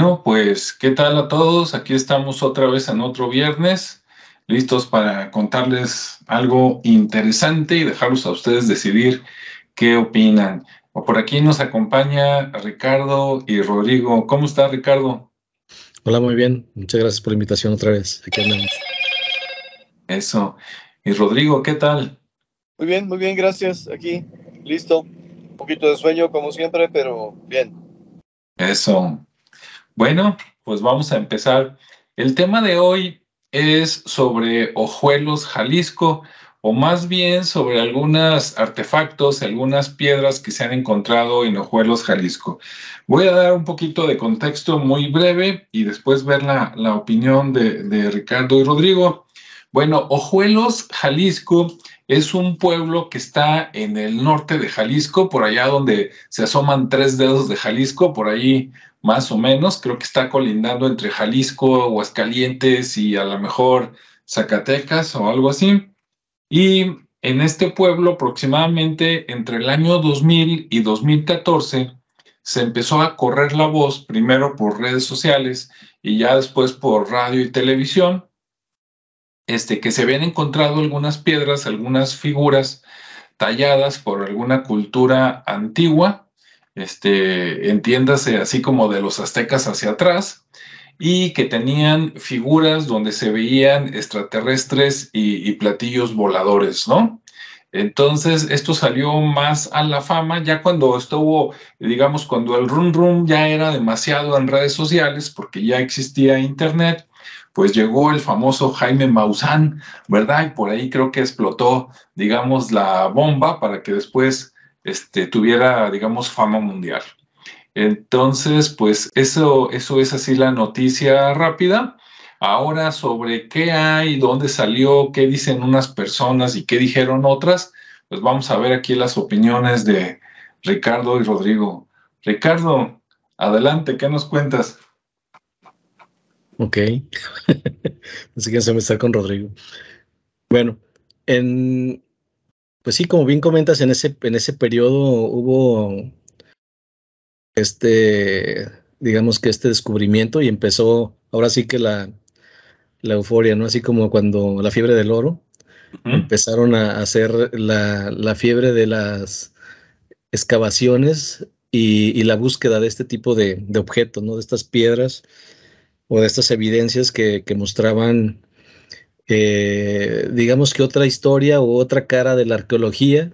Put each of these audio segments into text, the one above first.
Bueno, pues, ¿qué tal a todos? Aquí estamos otra vez en otro viernes, listos para contarles algo interesante y dejarlos a ustedes decidir qué opinan. Por aquí nos acompaña Ricardo y Rodrigo. ¿Cómo está Ricardo? Hola, muy bien. Muchas gracias por la invitación otra vez. Aquí andamos. Eso. Y Rodrigo, ¿qué tal? Muy bien, muy bien, gracias. Aquí, listo. Un poquito de sueño como siempre, pero bien. Eso. Bueno, pues vamos a empezar. El tema de hoy es sobre Ojuelos, Jalisco, o más bien sobre algunos artefactos, algunas piedras que se han encontrado en Ojuelos, Jalisco. Voy a dar un poquito de contexto muy breve y después ver la, opinión de, de Ricardo y Rodrigo. Bueno, Ojuelos, Jalisco, es un pueblo que está en el norte de Jalisco, por allá donde se asoman tres dedos de Jalisco, por ahí más o menos, creo que está colindando entre Jalisco, Aguascalientes y a lo mejor Zacatecas o algo así. Y en este pueblo, aproximadamente entre el año 2000 y 2014, se empezó a correr la voz, primero por redes sociales y ya después por radio y televisión, este, que se habían encontrado algunas piedras, algunas figuras talladas por alguna cultura antigua, este, entiéndase así como de los aztecas hacia atrás, y que tenían figuras donde se veían extraterrestres y, platillos voladores, ¿no? Entonces, esto salió más a la fama ya cuando estuvo, digamos, cuando el rum rum ya era demasiado en redes sociales, porque ya existía Internet, pues llegó el famoso Jaime Maussan, ¿verdad? Y por ahí creo que explotó, digamos, la bomba para que después este, tuviera, digamos, fama mundial. Entonces, pues eso, eso es así la noticia rápida. Ahora sobre qué hay, dónde salió, qué dicen unas personas y qué dijeron otras, pues vamos a ver aquí las opiniones de Ricardo y Rodrigo. Ricardo, adelante, ¿qué nos cuentas? Ok, así que se me está con Rodrigo. Bueno, en, pues sí, como bien comentas, en ese, en ese periodo hubo este, digamos que este descubrimiento y empezó, ahora sí que la, la euforia, ¿no? Así como cuando la fiebre del oro, empezaron a hacer la, la, fiebre de las excavaciones y, la búsqueda de este tipo de, de, objetos, ¿no? De estas piedras o de estas evidencias que, mostraban, eh, digamos que otra historia o otra cara de la arqueología,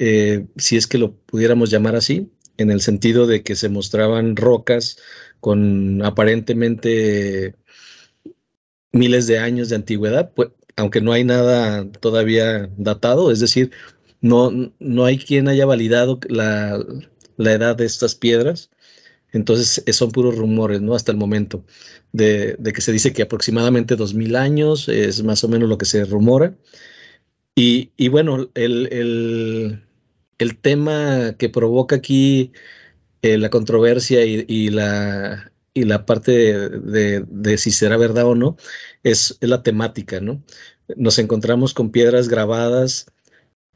eh, si es que lo pudiéramos llamar así, en el sentido de que se mostraban rocas con aparentemente miles de años de antigüedad, pues, aunque no hay nada todavía datado, es decir, no, no hay quien haya validado la, edad de estas piedras. Entonces son puros rumores, ¿no? Hasta el momento, de, que se dice que aproximadamente 2.000 años es más o menos lo que se rumora. Y, y bueno, el, el tema que provoca aquí eh, la controversia y, la, y la parte de, si será verdad o no es, la temática, ¿no? Nos encontramos con piedras grabadas,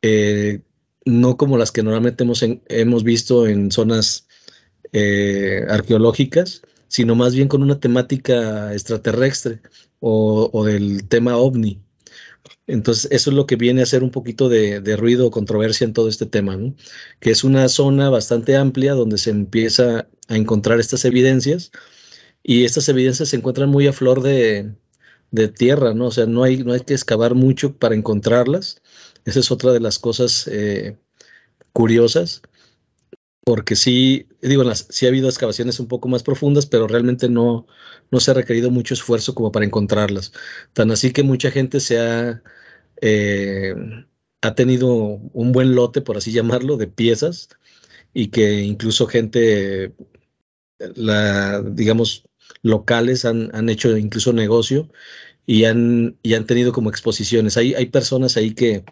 eh, no como las que normalmente hemos, hemos visto en zonas eh, arqueológicas, sino más bien con una temática extraterrestre o, del tema ovni. Entonces, eso es lo que viene a ser un poquito de, ruido o controversia en todo este tema, ¿no? que es una zona bastante amplia donde se empieza a encontrar estas evidencias y estas evidencias se encuentran muy a flor de, tierra, ¿no? O sea, no hay, no hay que excavar mucho para encontrarlas. Esa es otra de las cosas eh, curiosas, porque sí, digo, las, sí ha habido excavaciones un poco más profundas, pero realmente no, no se ha requerido mucho esfuerzo como para encontrarlas. Tan así que mucha gente se ha, eh, ha tenido un buen lote, por así llamarlo, de piezas y que incluso gente, la, digamos, locales han, han hecho incluso negocio y han, y han tenido como exposiciones. Hay, hay personas ahí que,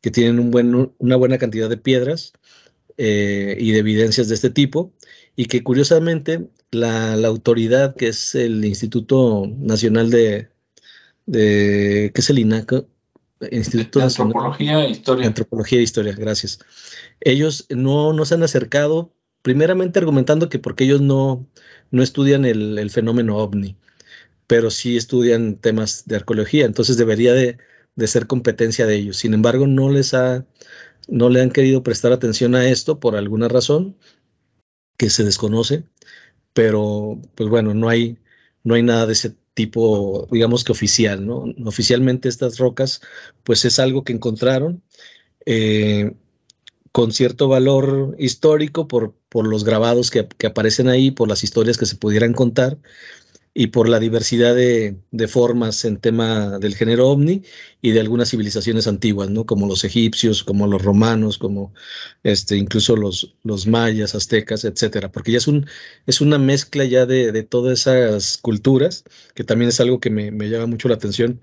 que tienen una buena cantidad de piedras eh, y de evidencias de este tipo y que curiosamente la, autoridad que es el Instituto Nacional de, de ¿qué es el INACO? Instituto de Antropología e Historia. Antropología e Historia, gracias. Ellos no nos han acercado primeramente argumentando que porque ellos no, no estudian el, fenómeno ovni, pero sí estudian temas de arqueología, entonces debería de, ser competencia de ellos. Sin embargo, no les ha, no le han querido prestar atención a esto por alguna razón que se desconoce, pero pues bueno, no hay, no hay nada de ese tipo, digamos que oficial, ¿no? Oficialmente estas rocas, pues es algo que encontraron. Eh, con cierto valor histórico por, por los grabados que, aparecen ahí, por las historias que se pudieran contar y por la diversidad de, formas en tema del género ovni y de algunas civilizaciones antiguas, ¿no? Como los egipcios, como los romanos, como este, incluso los, los mayas, aztecas, etcétera, porque ya es, un, es una mezcla ya de, todas esas culturas, que también es algo que me, me llama mucho la atención,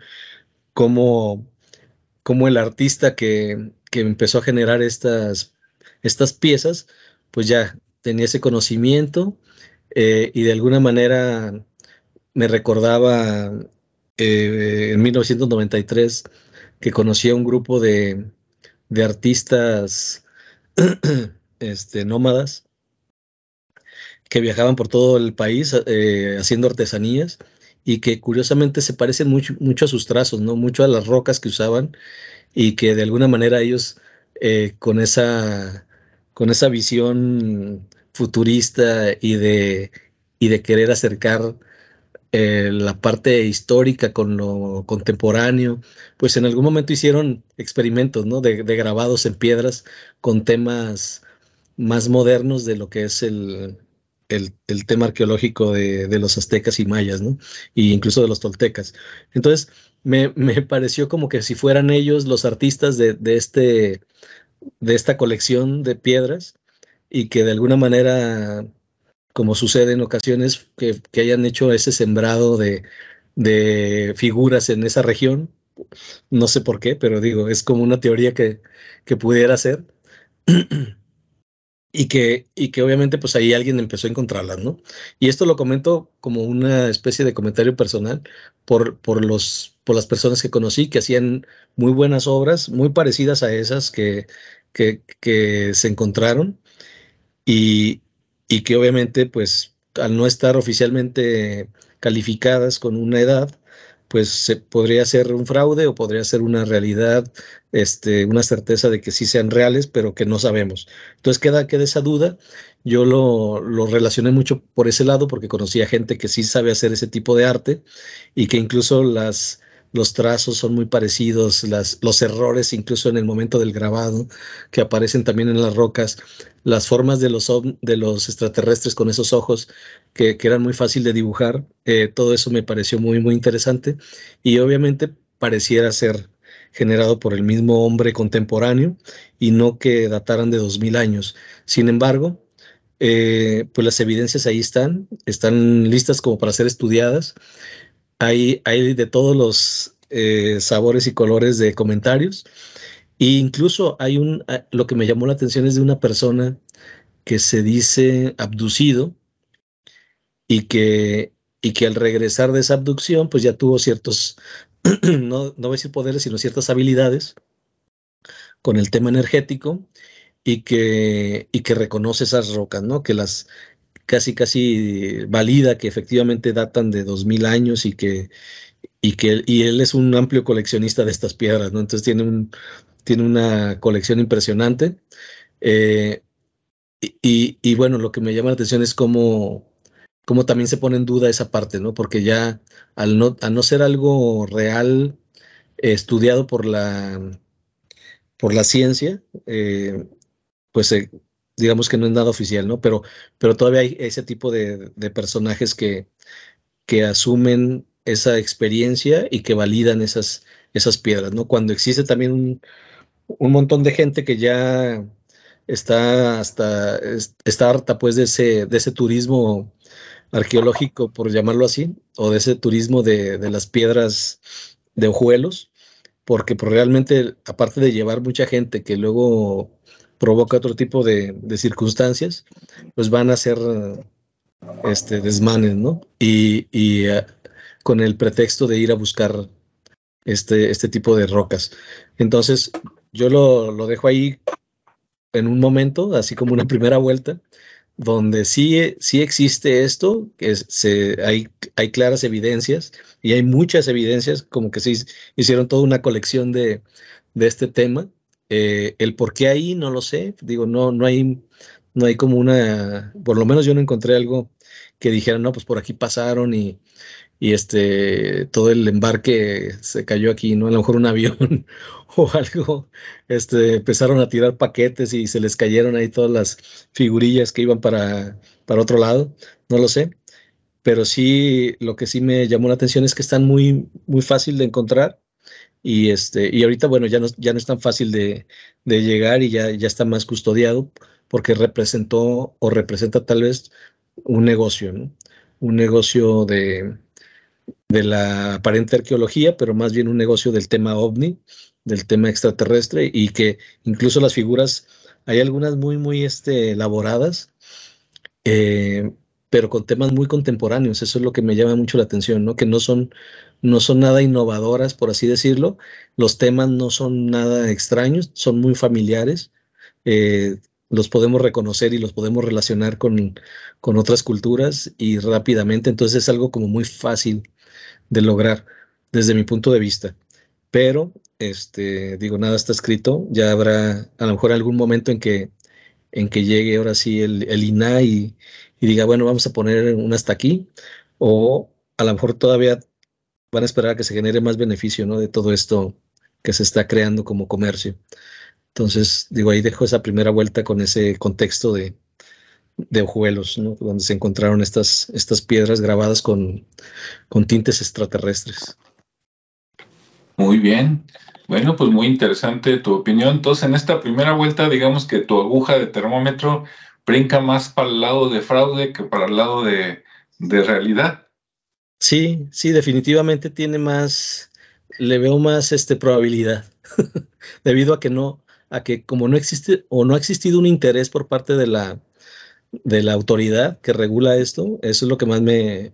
como, como el artista que, que empezó a generar estas, estas piezas, pues ya tenía ese conocimiento eh, y de alguna manera me recordaba eh, en 1993 que conocí a un grupo de, de artistas este, nómadas que viajaban por todo el país eh, haciendo artesanías y que curiosamente se parecen mucho, a sus trazos, ¿no? Mucho a las rocas que usaban y que de alguna manera ellos eh, con, esa, con esa visión futurista y de, y de querer acercar eh, la parte histórica con lo contemporáneo, pues en algún momento hicieron experimentos ¿no? de, grabados en piedras con temas más modernos de lo que es el, el, tema arqueológico de, de, los aztecas y mayas, ¿no? Y incluso de los toltecas. Entonces, me, pareció como que si fueran ellos los artistas de, este, de esta colección de piedras y que de alguna manera, como sucede en ocasiones, que, hayan hecho ese sembrado de, de, figuras en esa región. No sé por qué, pero digo, es como una teoría que, que pudiera ser. y que, y que obviamente pues ahí alguien empezó a encontrarlas, ¿no? Y esto lo comento como una especie de comentario personal por, por, los, por las personas que conocí que hacían muy buenas obras, muy parecidas a esas que, que, que se encontraron y, y que obviamente pues al no estar oficialmente calificadas con una edad, pues se, podría ser un fraude o podría ser una realidad, este, una certeza de que sí sean reales, pero que no sabemos. Entonces queda, queda esa duda. Yo lo, lo relacioné mucho por ese lado porque conocía gente que sí sabe hacer ese tipo de arte y que incluso las, los trazos son muy parecidos, los errores incluso en el momento del grabado que aparecen también en las rocas, las formas de los, de los extraterrestres con esos ojos que, eran muy fácil de dibujar, eh, todo eso me pareció muy, muy interesante y obviamente pareciera ser generado por el mismo hombre contemporáneo y no que dataran de 2000 años. Sin embargo, eh, pues las evidencias ahí están, están listas como para ser estudiadas hay, de todos los eh, sabores y colores de comentarios. E incluso hay un, ah, lo que me llamó la atención es de una persona que se dice abducido y que, y que al regresar de esa abducción, pues ya tuvo ciertos, no, no voy a decir poderes, sino ciertas habilidades con el tema energético y que, y que reconoce esas rocas, ¿no? Que las, casi, casi valida que efectivamente datan de 2000 años y que, y que y él es un amplio coleccionista de estas piedras, ¿no? Entonces tiene, un, tiene una colección impresionante. Eh, y, y, bueno, lo que me llama la atención es cómo, cómo también se pone en duda esa parte, ¿no? Porque ya al no, no ser algo real, estudiado por la, por la ciencia, eh, pues se, digamos que no es nada oficial, ¿no? Pero, pero todavía hay ese tipo de, personajes que, que asumen esa experiencia y que validan esas, esas piedras, ¿no? Cuando existe también un, montón de gente que ya está hasta está harta pues de ese, de ese turismo arqueológico, por llamarlo así, o de ese turismo de, de las piedras de ojuelos, porque pues, realmente, aparte de llevar mucha gente que luego provoca otro tipo de, circunstancias, pues van a ser este, desmanes, ¿no? Y, eh, con el pretexto de ir a buscar este, este tipo de rocas. Entonces, yo lo, dejo ahí en un momento, así como una primera vuelta, donde sí, sí existe esto, que se, hay, claras evidencias y hay muchas evidencias, como que se hicieron toda una colección de este tema. Eh, el por qué ahí no lo sé, digo, no, no hay, no hay como una, por lo menos yo no encontré algo que dijera, no, pues por aquí pasaron y, y este, todo el embarque se cayó aquí, ¿no? A lo mejor un avión o algo, este, empezaron a tirar paquetes y se les cayeron ahí todas las figurillas que iban para, para otro lado, no lo sé, pero sí, lo que sí me llamó la atención es que están muy, muy fácil de encontrar y, este, y ahorita, bueno, ya no, ya no es tan fácil de, llegar y ya, ya está más custodiado porque representó o representa tal vez un negocio, ¿no? Un negocio de, de la aparente arqueología, pero más bien un negocio del tema ovni, del tema extraterrestre, y que incluso las figuras, hay algunas muy, muy este, elaboradas, eh, pero con temas muy contemporáneos. Eso es lo que me llama mucho la atención, ¿no? Que no son, no son nada innovadoras, por así decirlo. Los temas no son nada extraños, son muy familiares. Eh, los podemos reconocer y los podemos relacionar con, con otras culturas y rápidamente. Entonces es algo como muy fácil de lograr desde mi punto de vista. Pero, este, digo, nada está escrito. Ya habrá a lo mejor algún momento en que, en que llegue ahora sí el, el INAI y, y diga, bueno, vamos a poner un hasta aquí. O a lo mejor todavía van a esperar a que se genere más beneficio, ¿no? De todo esto que se está creando como comercio. Entonces, digo, ahí dejo esa primera vuelta con ese contexto de, de ojuelos, ¿no? donde se encontraron estas, estas piedras grabadas con, con tintes extraterrestres. Muy bien. Bueno, pues muy interesante tu opinión. Entonces, en esta primera vuelta, digamos que tu aguja de termómetro brinca más para el lado de fraude que para el lado de, de realidad. Sí, sí, definitivamente tiene más, le veo más este, probabilidad, debido a que no, a que como no existe o no ha existido un interés por parte de la, de la autoridad que regula esto, eso es lo que más me,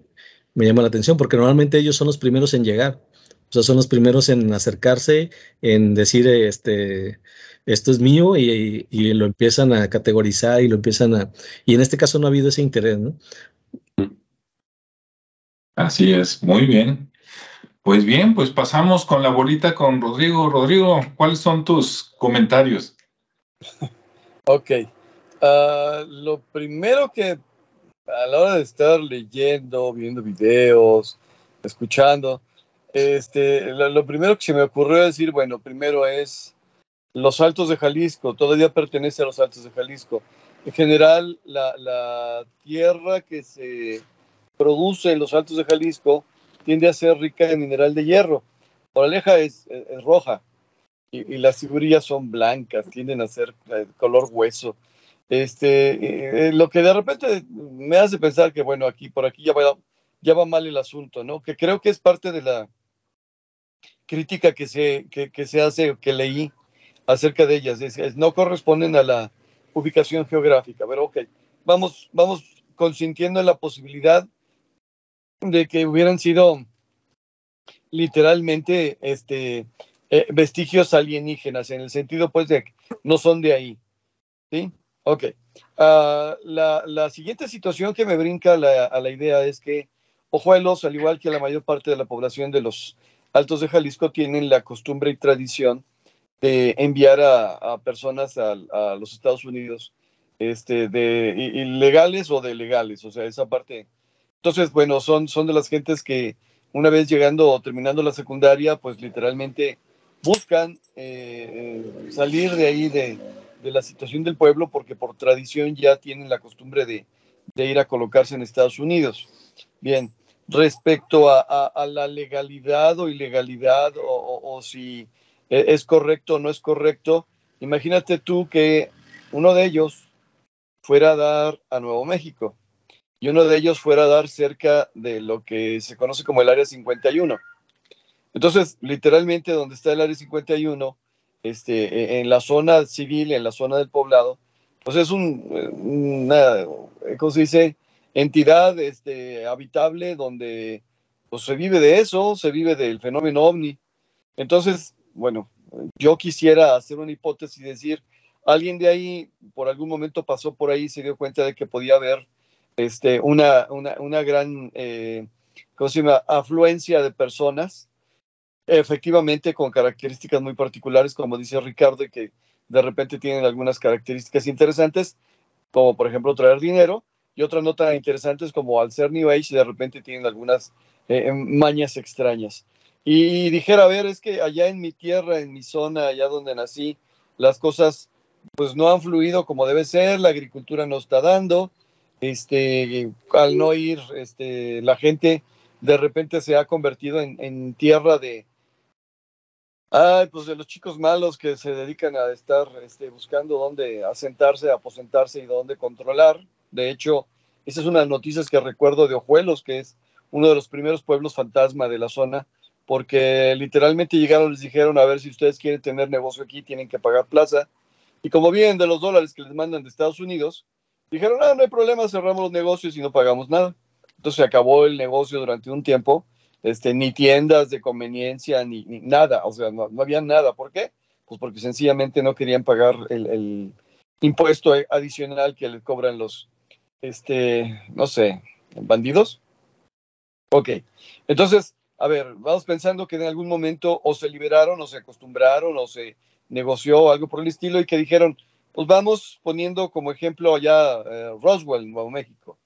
llama la atención, porque normalmente ellos son los primeros en llegar, o sea, son los primeros en acercarse, en decir, este, esto es mío y, lo empiezan a categorizar y lo empiezan a... Y en este caso no ha habido ese interés, ¿no? Así es, muy bien. Pues bien, pues pasamos con la bolita con Rodrigo. Rodrigo, ¿cuáles son tus comentarios? Ok, Ah, lo primero que a la hora de estar leyendo, viendo videos, escuchando, este, lo, primero que se me ocurrió decir, bueno, primero es los Altos de Jalisco, todavía pertenece a los Altos de Jalisco. En general, la, tierra que se produce en los Altos de Jalisco tiende a ser rica en mineral de hierro. Moraleja es, es, roja y, las figurillas son blancas, tienden a ser eh, color hueso. Este, eh, lo que de repente me hace pensar que, bueno, aquí por aquí ya va, ya va mal el asunto, ¿no? Que creo que es parte de la crítica que se, que, que se hace, que leí acerca de ellas. Es, no corresponden a la ubicación geográfica, pero ok, vamos, vamos consintiendo en la posibilidad de que hubieran sido literalmente este, eh, vestigios alienígenas, en el sentido pues de que no son de ahí, ¿sí? Ok. Ah, la, siguiente situación que me brinca a la idea es que Ojuelos, al igual que la mayor parte de la población de los Altos de Jalisco, tienen la costumbre y tradición de enviar a, personas a, los Estados Unidos, este, de ilegales o de legales, o sea, esa parte. Entonces, bueno, son, son de las gentes que una vez llegando o terminando la secundaria, pues literalmente buscan eh, salir de ahí de, de la situación del pueblo porque por tradición ya tienen la costumbre de, ir a colocarse en Estados Unidos. Bien, respecto a, la legalidad o ilegalidad o, si e, es correcto o no es correcto, imagínate tú que uno de ellos fuera a dar a Nuevo México y uno de ellos fuera a dar cerca de lo que se conoce como el Área 51. Entonces, literalmente donde está el Área 51 este, e, en la zona civil, en la zona del poblado, pues es un, una, ¿cómo se dice? Entidad este, habitable donde pues, se vive de eso, se vive del fenómeno ovni. Entonces, bueno, yo quisiera hacer una hipótesis y decir, alguien de ahí por algún momento pasó por ahí y se dio cuenta de que podía haber este, una, una, una gran eh, afluencia de personas, efectivamente con características muy particulares, como dice Ricardo, que de repente tienen algunas características interesantes, como por ejemplo traer dinero, y otras no tan interesantes como al ser New Age, de repente tienen algunas eh, mañas extrañas. Y dijera, a ver, es que allá en mi tierra, en mi zona, allá donde nací, las cosas pues no han fluido como debe ser, la agricultura no está dando, este, al no ir, este, la gente de repente se ha convertido en, tierra de, ay, pues de los chicos malos que se dedican a estar este, buscando dónde asentarse, aposentarse y dónde controlar. De hecho, esa es una de las noticias que recuerdo de Ojuelos, que es uno de los primeros pueblos fantasma de la zona, porque literalmente llegaron, les dijeron, a ver si ustedes quieren tener negocio aquí, tienen que pagar plaza. Y como vienen de los dólares que les mandan de Estados Unidos, dijeron, ah, no hay problema, cerramos los negocios y no pagamos nada. Entonces se acabó el negocio durante un tiempo, este, ni tiendas de conveniencia, ni, nada, o sea, no, había nada. ¿Por qué? Pues porque sencillamente no querían pagar el, impuesto adicional que les cobran los, este, no sé, bandidos. Ok, entonces, a ver, vamos pensando que en algún momento o se liberaron o se acostumbraron o se negoció algo por el estilo y que dijeron, pues vamos poniendo como ejemplo allá eh, Roswell, Nuevo México,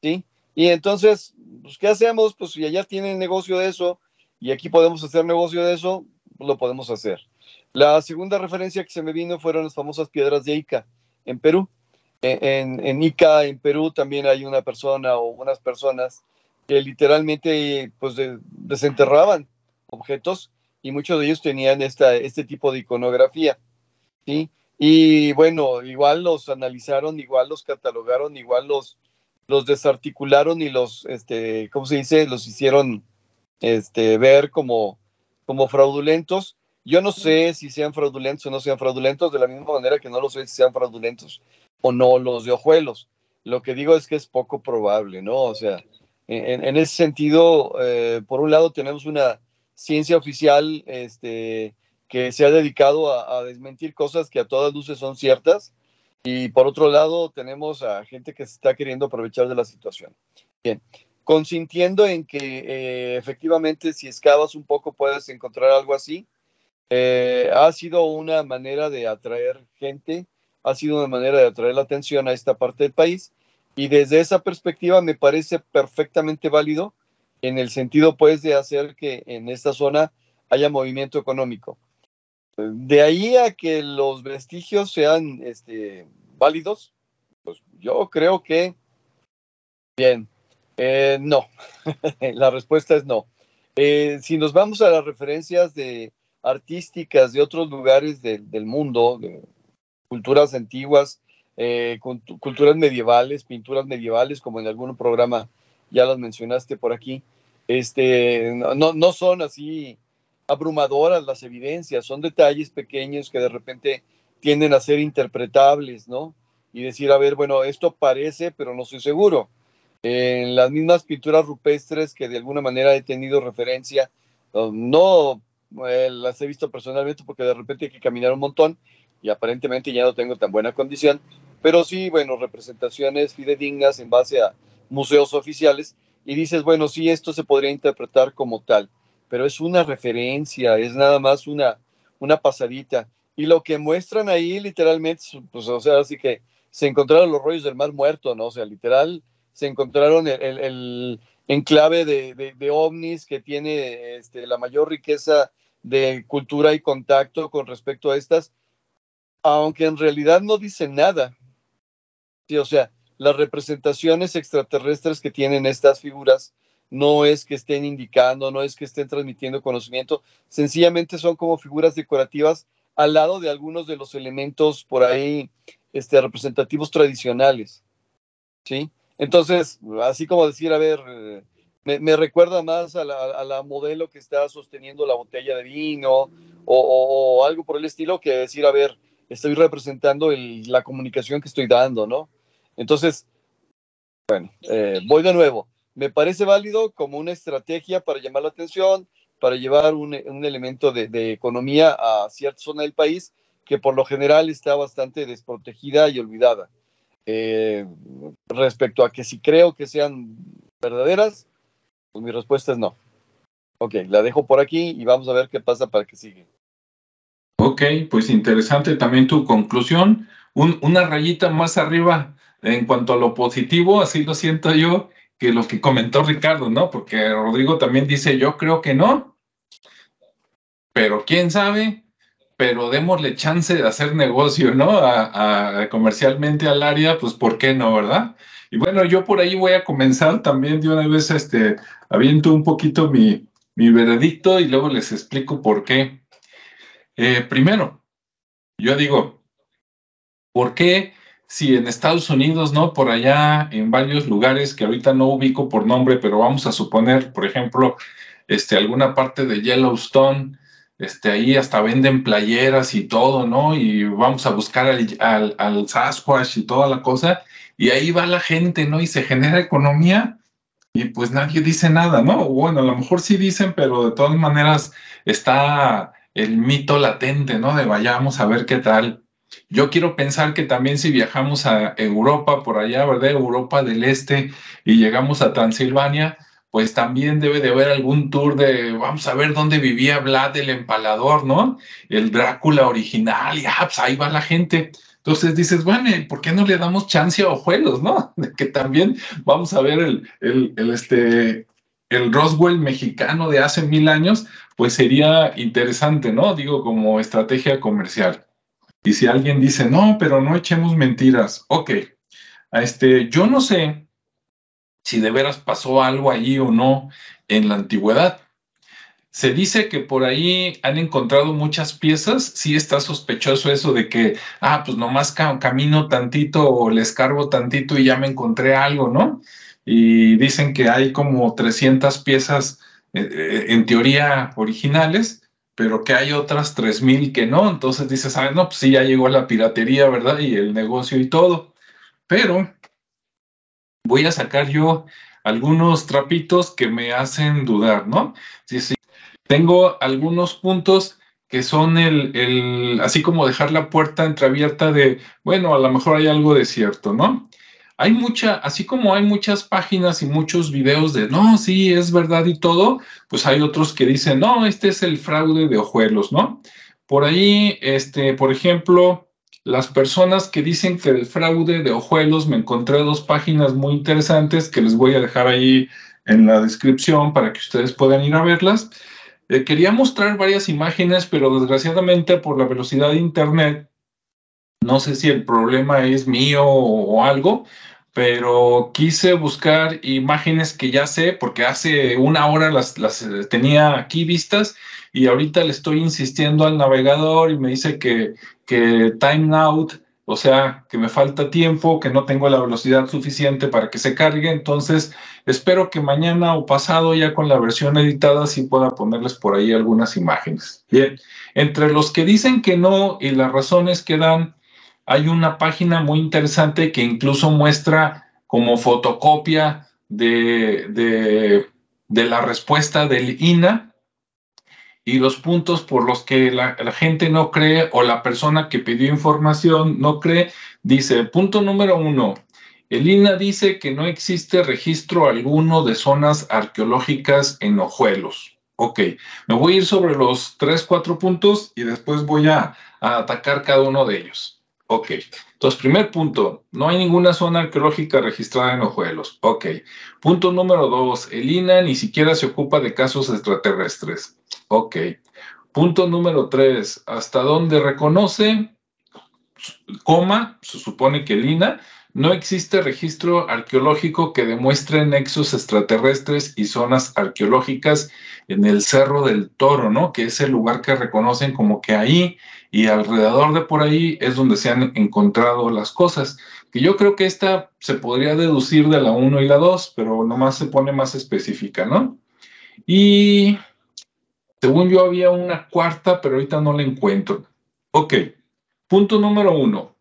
¿sí? Y entonces, pues, ¿qué hacemos? Pues si allá tienen negocio de eso y aquí podemos hacer negocio de eso, pues, lo podemos hacer. La segunda referencia que se me vino fueron las famosas piedras de Ica en Perú. E, en, en Ica, en Perú, también hay una persona o unas personas que literalmente pues desenterraban objetos y muchos de ellos tenían esta, este tipo de iconografía, ¿sí? Y bueno, igual los analizaron, igual los catalogaron, igual los, los desarticularon y los, este, ¿cómo se dice? Los hicieron este, ver como, como fraudulentos. Yo no sé si sean fraudulentos o no sean fraudulentos, de la misma manera que no lo sé si sean fraudulentos o no los de ojuelos. Lo que digo es que es poco probable, ¿no? O sea, en, ese sentido, eh, por un lado tenemos una ciencia oficial este, que se ha dedicado a, desmentir cosas que a todas luces son ciertas, y por otro lado tenemos a gente que se está queriendo aprovechar de la situación. Bien, consintiendo en que eh, efectivamente si excavas un poco puedes encontrar algo así, eh, ha sido una manera de atraer gente, ha sido una manera de atraer la atención a esta parte del país y desde esa perspectiva me parece perfectamente válido en el sentido pues de hacer que en esta zona haya movimiento económico. De ahí a que los vestigios sean este, válidos, pues yo creo que, bien, eh, no, la respuesta es no. Eh, si nos vamos a las referencias de artísticas de otros lugares del mundo, de culturas antiguas, eh, culturas medievales, pinturas medievales, como en algún programa ya las mencionaste por aquí, este, no, no son así abrumadoras las evidencias, son detalles pequeños que de repente tienden a ser interpretables, ¿no? Y decir, a ver, bueno, esto parece, pero no estoy seguro. En las mismas pinturas rupestres que de alguna manera he tenido referencia, no eh, las he visto personalmente porque de repente hay que caminar un montón y aparentemente ya no tengo tan buena condición, pero sí, bueno, representaciones fidedignas en base a museos oficiales y dices, bueno, sí, esto se podría interpretar como tal, pero es una referencia, es nada más una, una pasadita. Y lo que muestran ahí literalmente, pues, o sea, así que se encontraron los rollos del mar muerto, ¿no? O sea, literal, se encontraron el, enclave de, de, ovnis que tiene este, la mayor riqueza de cultura y contacto con respecto a estas, aunque en realidad no dice nada. Sí, o sea, las representaciones extraterrestres que tienen estas figuras no es que estén indicando, no es que estén transmitiendo conocimiento, sencillamente son como figuras decorativas al lado de algunos de los elementos por ahí este, representativos tradicionales. ¿sí? Entonces, así como decir, a ver, me, recuerda más a la, modelo que está sosteniendo la botella de vino o, o, algo por el estilo que decir, a ver, estoy representando la comunicación que estoy dando, ¿no? Entonces, bueno, eh, voy de nuevo. Me parece válido como una estrategia para llamar la atención, para llevar un, elemento de, economía a cierta zona del país, que por lo general está bastante desprotegida y olvidada. Eh, respecto a que si creo que sean verdaderas, pues mi respuesta es no. Ok, la dejo por aquí y vamos a ver qué pasa para que siga. Ok, pues interesante también tu conclusión. una rayita más arriba en cuanto a lo positivo, así lo siento yo, que lo que comentó Ricardo, ¿no? Porque Rodrigo también dice, yo creo que no, pero quién sabe, pero démosle chance de hacer negocio, ¿no? A, comercialmente al área, pues ¿por qué no, verdad? Y bueno, yo por ahí voy a comenzar también de una vez, este, aviento un poquito mi, mi veredicto y luego les explico por qué. Eh, primero, yo digo, ¿por qué si en Estados Unidos, ¿no? Por allá en varios lugares que ahorita no ubico por nombre, pero vamos a suponer, por ejemplo, este, alguna parte de Yellowstone, este, ahí hasta venden playeras y todo, ¿no? Y vamos a buscar al, al, Sasquatch y toda la cosa, y ahí va la gente, ¿no? Y se genera economía y pues nadie dice nada, ¿no? Bueno, a lo mejor sí dicen, pero de todas maneras está el mito latente, ¿no? De vayamos a ver qué tal. Yo quiero pensar que también si viajamos a Europa, por allá, ¿verdad? Europa del Este, y llegamos a Transilvania, pues también debe de haber algún tour de, vamos a ver dónde vivía Vlad el empalador, ¿no? El Drácula original, y ah, pues ahí va la gente. Entonces dices, bueno, ¿por qué no le damos chance a Ojuelos, no? Que también vamos a ver el, el, el, este, el Roswell mexicano de hace mil años, pues sería interesante, ¿no? Digo, como estrategia comercial. Y si alguien dice, no, pero no echemos mentiras, ok. Este, yo no sé si de veras pasó algo allí o no en la antigüedad. Se dice que por ahí han encontrado muchas piezas, sí está sospechoso eso de que, ah, pues nomás camino tantito o les cargo tantito y ya me encontré algo, ¿no? Y dicen que hay como 300 piezas eh, eh, en teoría originales, pero que hay otras 3000 que no. Entonces dices, ah, no, pues sí, ya llegó la piratería, ¿verdad? Y el negocio y todo. Pero voy a sacar yo algunos trapitos que me hacen dudar, ¿no? Sí, sí. Tengo algunos puntos que son el, el, así como dejar la puerta entreabierta de, bueno, a lo mejor hay algo de cierto, ¿no? Hay mucha, así como hay muchas páginas y muchos videos de, no, sí, es verdad y todo, pues hay otros que dicen, no, este es el fraude de ojuelos, ¿no? Por ahí, este, por ejemplo, las personas que dicen que el fraude de Ojuelos, me encontré dos páginas muy interesantes que les voy a dejar ahí en la descripción para que ustedes puedan ir a verlas. Eh, quería mostrar varias imágenes, pero desgraciadamente por la velocidad de Internet, no sé si el problema es mío o, algo, pero quise buscar imágenes que ya sé, porque hace una hora las, las eh, tenía aquí vistas y ahorita le estoy insistiendo al navegador y me dice que, que time out, o sea, que me falta tiempo, que no tengo la velocidad suficiente para que se cargue. Entonces, espero que mañana o pasado ya con la versión editada sí pueda ponerles por ahí algunas imágenes. Bien, entre los que dicen que no y las razones que dan, hay una página muy interesante que incluso muestra como fotocopia de, de, la respuesta del INA y los puntos por los que la, gente no cree o la persona que pidió información no cree, dice, punto número uno, el INA dice que no existe registro alguno de zonas arqueológicas en Ojuelos. Ok, me voy a ir sobre los tres, cuatro puntos y después voy a atacar cada uno de ellos. Ok, entonces, primer punto, no hay ninguna zona arqueológica registrada en Ojuelos. Ok, punto número dos, el INA ni siquiera se ocupa de casos extraterrestres. Ok. Punto número tres, hasta donde reconoce, coma, se supone que Lina, no existe registro arqueológico que demuestre nexos extraterrestres y zonas arqueológicas en el Cerro del Toro, ¿no? Que es el lugar que reconocen como que ahí y alrededor de por ahí es donde se han encontrado las cosas. Que yo creo que esta se podría deducir de la 1 y la 2, pero nomás se pone más específica, ¿no? Y según yo había una cuarta, pero ahorita no la encuentro. Ok, punto número uno.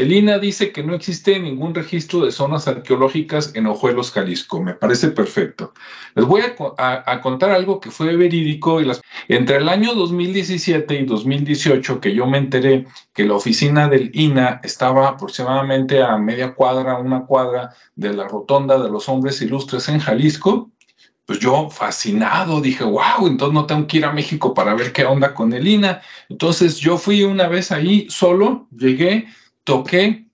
El INA dice que no existe ningún registro de zonas arqueológicas en Ojuelos, Jalisco. Me parece perfecto. Les voy a, contar algo que fue verídico. Y entre el año 2017 y 2018, que yo me enteré que la oficina del INA estaba aproximadamente a media cuadra, una cuadra de la rotonda de los hombres ilustres en Jalisco, pues yo fascinado dije, wow, entonces no tengo que ir a México para ver qué onda con el INA. Entonces yo fui una vez ahí solo, llegué, toqué,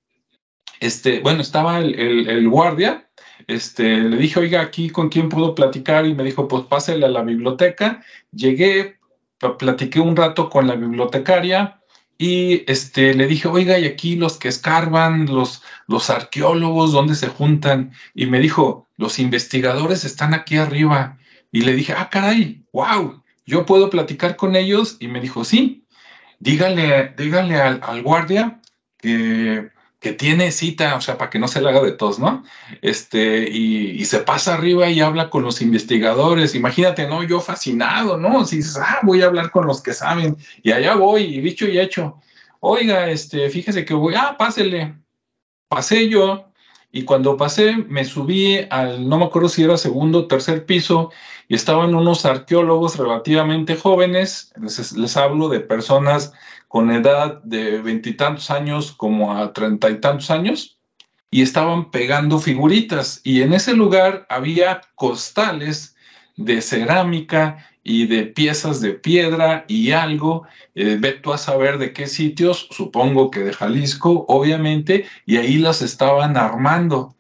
este, bueno, estaba el, guardia, este, le dije, oiga, aquí con quién puedo platicar y me dijo, pues pásele a la biblioteca. Llegué, platiqué un rato con la bibliotecaria, y este, le dije, oiga, y aquí los que escarban, los, los arqueólogos, ¿dónde se juntan? Y me dijo, los investigadores están aquí arriba. Y le dije, ah, caray, wow, yo puedo platicar con ellos. Y me dijo, sí, dígale, dígale al, al guardia que, tiene cita, o sea, para que no se le haga de tos, ¿no? Este, y, y, se pasa arriba y habla con los investigadores. Imagínate, ¿no? Yo fascinado, ¿no? Si dices, ah, voy a hablar con los que saben. Y allá voy, y dicho y hecho. Oiga, este, fíjese que voy, ah, pásele. Pasé yo, y cuando pasé, me subí al, no me acuerdo si era segundo o tercer piso, y estaban unos arqueólogos relativamente jóvenes, les, hablo de personas con edad de veintitantos años como a treinta y tantos años, y estaban pegando figuritas, y en ese lugar había costales de cerámica y de piezas de piedra y algo, eh, ve tú a saber de qué sitios, supongo que de Jalisco, obviamente, y ahí las estaban armando.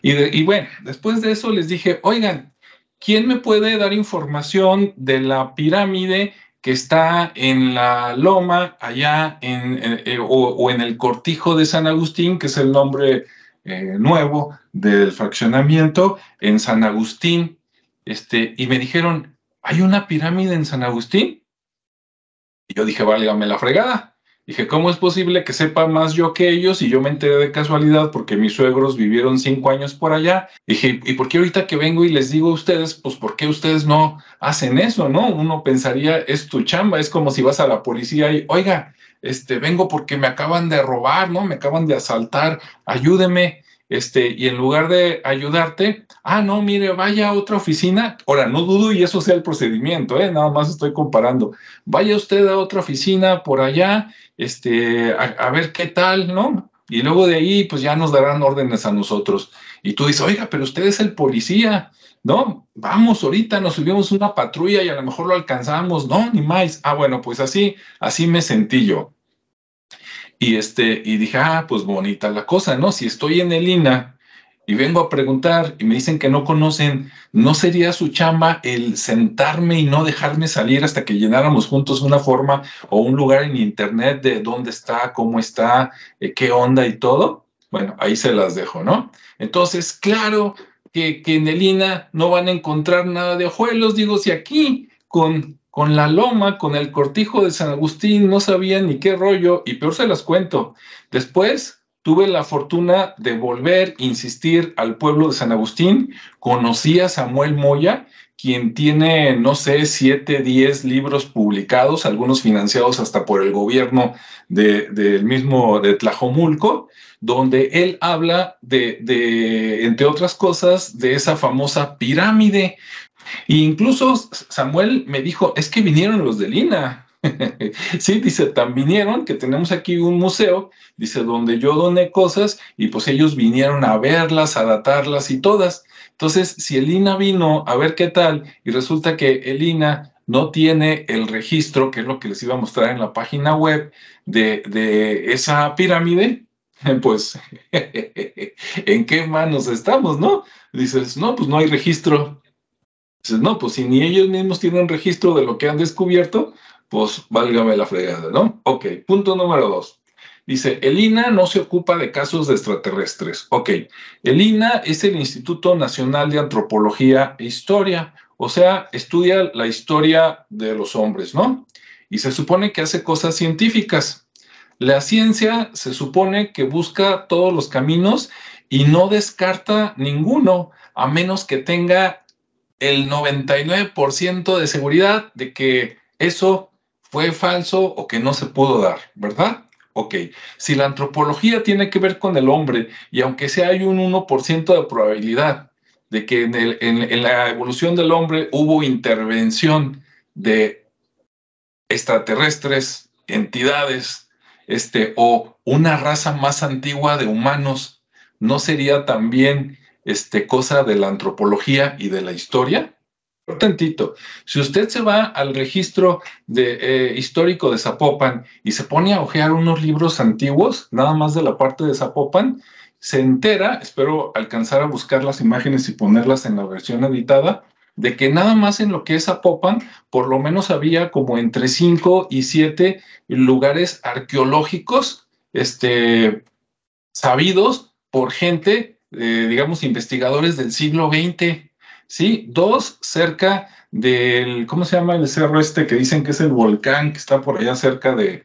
Y, y bueno, después de eso les dije, oigan, ¿quién me puede dar información de la pirámide que está en la loma, allá en, eh, o, en el cortijo de San Agustín, que es el nombre eh, nuevo del fraccionamiento, en San Agustín? Este, y me dijeron, ¿hay una pirámide en San Agustín? Y yo dije, válgame la fregada. Dije, ¿cómo es posible que sepa más yo que ellos? Y yo me enteré de casualidad porque mis suegros vivieron cinco años por allá. Dije, ¿y por qué ahorita que vengo y les digo a ustedes, pues por qué ustedes no hacen eso, no? Uno pensaría, es tu chamba, es como si vas a la policía y, oiga, este, vengo porque me acaban de robar, ¿no? Me acaban de asaltar, ayúdeme este, y en lugar de ayudarte, ah, no, mire, vaya a otra oficina. Ahora, no dudo y eso sea el procedimiento, ¿eh? nada más estoy comparando. Vaya usted a otra oficina por allá, este, a, ver qué tal, ¿no? Y luego de ahí, pues ya nos darán órdenes a nosotros. Y tú dices, oiga, pero usted es el policía, ¿no? Vamos, ahorita nos subimos una patrulla y a lo mejor lo alcanzamos, no, ni más. Ah, bueno, pues así, así me sentí yo. Y, este, y dije, ah, pues bonita la cosa, ¿no? Si estoy en el INA y vengo a preguntar y me dicen que no conocen, ¿no sería su chamba el sentarme y no dejarme salir hasta que llenáramos juntos una forma o un lugar en internet de dónde está, cómo está, eh, qué onda y todo? Bueno, ahí se las dejo, ¿no? Entonces, claro que, que en el INA no van a encontrar nada de ojuelos, digo, si aquí con con la loma, con el cortijo de San Agustín, no sabía ni qué rollo, y peor se las cuento. Después tuve la fortuna de volver, insistir al pueblo de San Agustín, conocí a Samuel Moya, quien tiene, no sé, siete, diez libros publicados, algunos financiados hasta por el gobierno del mismo de Tlajomulco, donde él habla de, de, entre otras cosas, de esa famosa pirámide e incluso Samuel me dijo, es que vinieron los de Lina. sí, dice, tan vinieron que tenemos aquí un museo, dice, donde yo doné cosas y pues ellos vinieron a verlas, a datarlas y todas. Entonces, si Elina vino a ver qué tal y resulta que Elina no tiene el registro, que es lo que les iba a mostrar en la página web de, de esa pirámide, pues, ¿en qué manos estamos, no? Dices, no, pues no hay registro. Dices, no, pues si ni ellos mismos tienen registro de lo que han descubierto, pues válgame la fregada, ¿no? Ok, punto número dos. Dice, el INA no se ocupa de casos de extraterrestres. Ok, el INA es el Instituto Nacional de Antropología e Historia, o sea, estudia la historia de los hombres, ¿no? Y se supone que hace cosas científicas. La ciencia se supone que busca todos los caminos y no descarta ninguno, a menos que tenga el 99% de seguridad de que eso fue falso o que no se pudo dar, ¿verdad? Ok, si la antropología tiene que ver con el hombre, y aunque sea hay un 1% de probabilidad de que en, la evolución del hombre hubo intervención de extraterrestres, entidades, este, o una raza más antigua de humanos, ¿no sería también este, cosa de la antropología y de la historia? tantito. Si usted se va al registro eh, histórico de Zapopan y se pone a hojear unos libros antiguos, nada más de la parte de Zapopan, se entera, espero alcanzar a buscar las imágenes y ponerlas en la versión editada, de que nada más en lo que es Zapopan, por lo menos había como entre 5 y 7 lugares arqueológicos este, sabidos por gente, eh, digamos, investigadores del siglo XX. ¿sí? Dos, cerca del, ¿cómo se llama el cerro este que dicen que es el volcán que está por allá cerca de,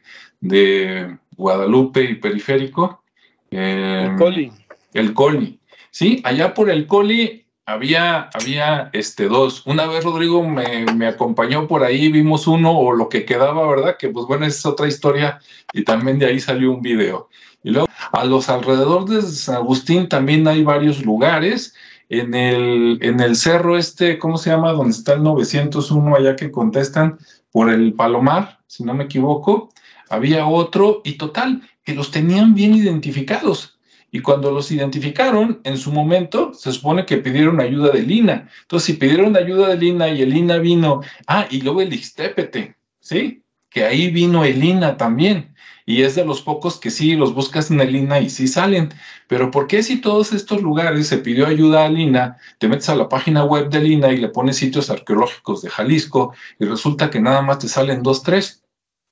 Guadalupe y Periférico? el em, Coli. El Coli, ¿sí? Allá por el Coli había, había este, dos. Una vez Rodrigo me, me, acompañó por ahí, vimos uno o lo que quedaba, ¿verdad? Que pues bueno, es otra historia y también de ahí salió un video. Y luego a los alrededores de San Agustín también hay varios lugares en el, en el cerro este, ¿cómo se llama? Donde está el 901 allá que contestan por el Palomar, si no me equivoco, había otro y total, que los tenían bien identificados. Y cuando los identificaron, en su momento, se supone que pidieron ayuda de Lina. Entonces, si pidieron ayuda de Lina y el Lina vino, ah, y luego el Ixtépete, ¿sí? Que ahí vino el Lina también y es de los pocos que sí los buscas en el INA y sí salen. Pero ¿por qué si todos estos lugares se pidió ayuda al INA, te metes a la página web del INA y le pones sitios arqueológicos de Jalisco y resulta que nada más te salen dos, tres?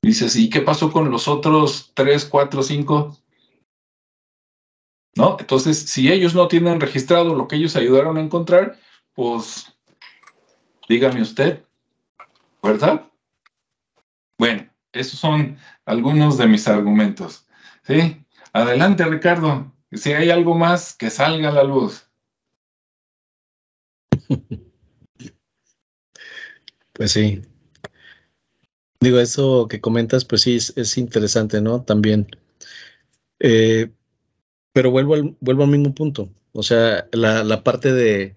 Dices, ¿y qué pasó con los otros tres, cuatro, cinco? ¿No? Entonces, si ellos no tienen registrado lo que ellos ayudaron a encontrar, pues dígame usted, ¿verdad? Bueno, esos son algunos de mis argumentos. ¿sí? Adelante, Ricardo. Si hay algo más, que salga a la luz. Pues sí. Digo, eso que comentas, pues sí, es, interesante, ¿no? También. Eh, pero vuelvo al, vuelvo al mismo punto. O sea, la, la parte de,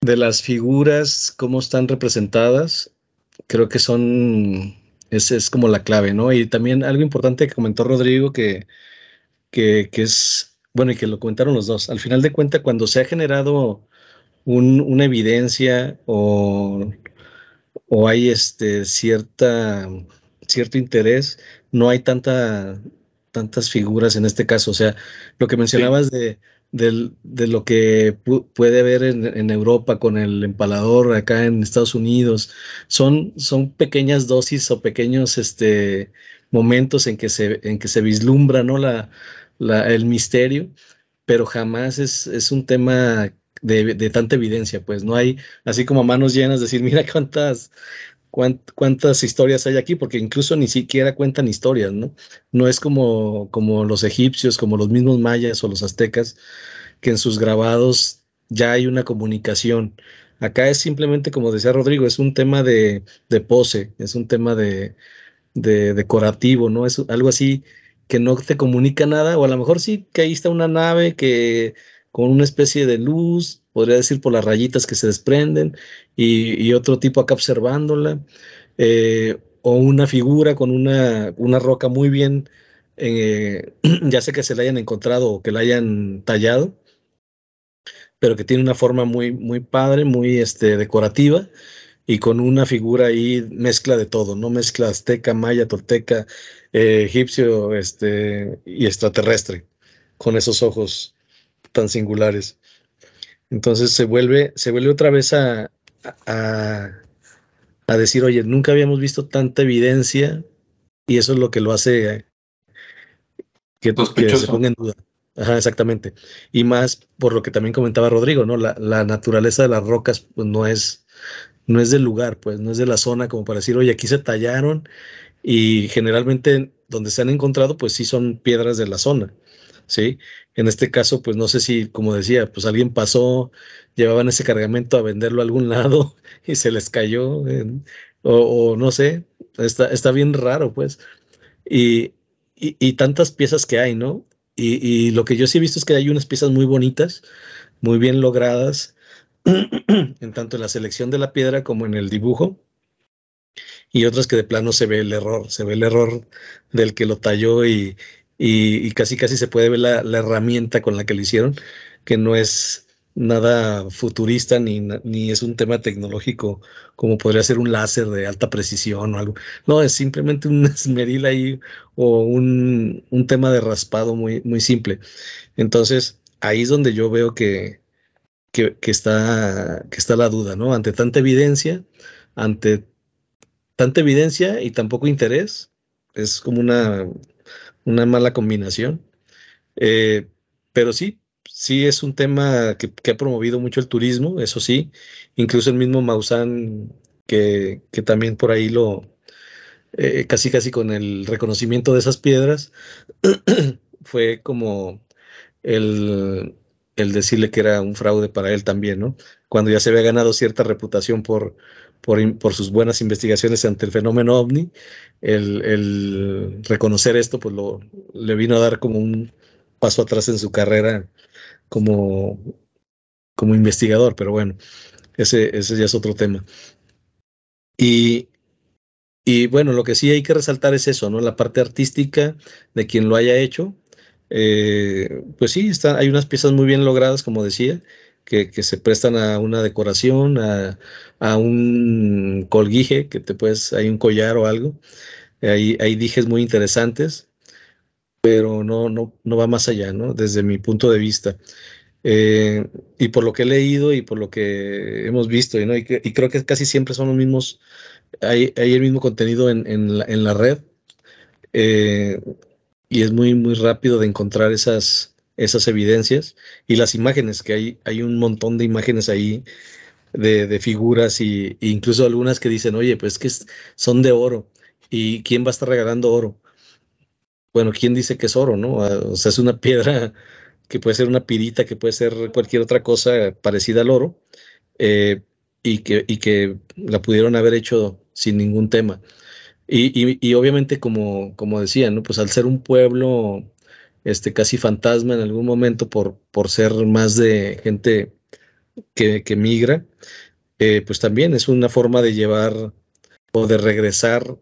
de las figuras, cómo están representadas, creo que son esa es como la clave, ¿no? Y también algo importante que comentó Rodrigo, que, que, es, bueno, y que lo comentaron los dos. Al final de cuentas, cuando se ha generado una evidencia o, o hay este, cierta, cierto interés, no hay tanta, tantas figuras en este caso. O sea, lo que mencionabas de de lo que puede haber en, Europa con el empalador acá en Estados Unidos. Son, son pequeñas dosis o pequeños este, momentos en que se, en que se vislumbra ¿no? la, el misterio, pero jamás es, es un tema de, de, tanta evidencia, pues no hay así como manos llenas, decir, mira cuántas, cuántas historias hay aquí, porque incluso ni siquiera cuentan historias, ¿no? No es como, como los egipcios, como los mismos mayas o los aztecas, que en sus grabados ya hay una comunicación. Acá es simplemente, como decía Rodrigo, es un tema de, pose, es un tema de, decorativo, ¿no? Es algo así que no te comunica nada, o a lo mejor sí que ahí está una nave que con una especie de luz, podría decir por las rayitas que se desprenden, y, otro tipo acá observándola, eh, o una figura con una, una roca muy bien, eh, ya sea que se la hayan encontrado o que la hayan tallado, pero que tiene una forma muy, muy padre, muy este, decorativa, y con una figura ahí mezcla de todo, ¿no? Mezcla azteca, maya, tolteca, eh, egipcio este, y extraterrestre, con esos ojos tan singulares. Entonces se vuelve, se vuelve otra vez a, a, decir, oye, nunca habíamos visto tanta evidencia y eso es lo que lo hace que, se ponga en duda. Ajá, exactamente. Y más por lo que también comentaba Rodrigo, ¿no? La, la, naturaleza de las rocas pues, no es, no es del lugar, pues, no es de la zona como para decir, oye, aquí se tallaron y generalmente donde se han encontrado, pues sí son piedras de la zona. ¿Sí? En este caso, pues no sé si, como decía, pues alguien pasó, llevaban ese cargamento a venderlo a algún lado y se les cayó, o, no sé, está, está bien raro, pues. Y, y, tantas piezas que hay, ¿no? Y, lo que yo sí he visto es que hay unas piezas muy bonitas, muy bien logradas, en tanto en la selección de la piedra como en el dibujo, y otras que de plano se ve el error, se ve el error del que lo talló y, casi casi se puede ver la, herramienta con la que lo hicieron, que no es nada futurista ni, ni es un tema tecnológico como podría ser un láser de alta precisión o algo. No, es simplemente un esmeril ahí o un, un tema de raspado muy, muy simple. Entonces, ahí es donde yo veo que, que, que, está, que está la duda, ¿no? Ante tanta evidencia, ante tanta evidencia y tan poco interés, es como una, una mala combinación. Eh, pero sí, sí es un tema que, ha promovido mucho el turismo, eso sí, incluso el mismo Maussan, que, también por ahí lo, eh, casi casi con el reconocimiento de esas piedras, fue como el, decirle que era un fraude para él también, ¿no? Cuando ya se había ganado cierta reputación por, por, sus buenas investigaciones ante el fenómeno ovni, el, reconocer esto, pues le vino a dar como un paso atrás en su carrera como, como investigador, pero bueno, ese, ese ya es otro tema. Y, y bueno, lo que sí hay que resaltar es eso, ¿no? La parte artística de quien lo haya hecho. Eh, pues sí, está, hay unas piezas muy bien logradas, como decía, que, que se prestan a una decoración, a, a, un colguije, que te puedes, hay un collar o algo. Hay, hay dijes muy interesantes pero no, no, no va más allá, ¿no? Desde mi punto de vista. Eh, y por lo que he leído y por lo que hemos visto, ¿no? y, creo que casi siempre son los mismos, hay, hay el mismo contenido en, en, la, en la, red eh, y es muy, muy rápido de encontrar esas, esas evidencias y las imágenes, que hay, hay un montón de imágenes ahí de, de figuras y, e incluso algunas que dicen, oye, pues que son de oro y quién va a estar regalando oro bueno, ¿quién dice que es oro, no? Ah, o sea, es una piedra que puede ser una pirita, que puede ser cualquier otra cosa parecida al oro, eh, y, que, y que la pudieron haber hecho sin ningún tema. Y, obviamente, como, como decía, ¿no? Pues al ser un pueblo este, casi fantasma en algún momento por, por ser más de gente que, que migra, eh, pues también es una forma de llevar o de regresar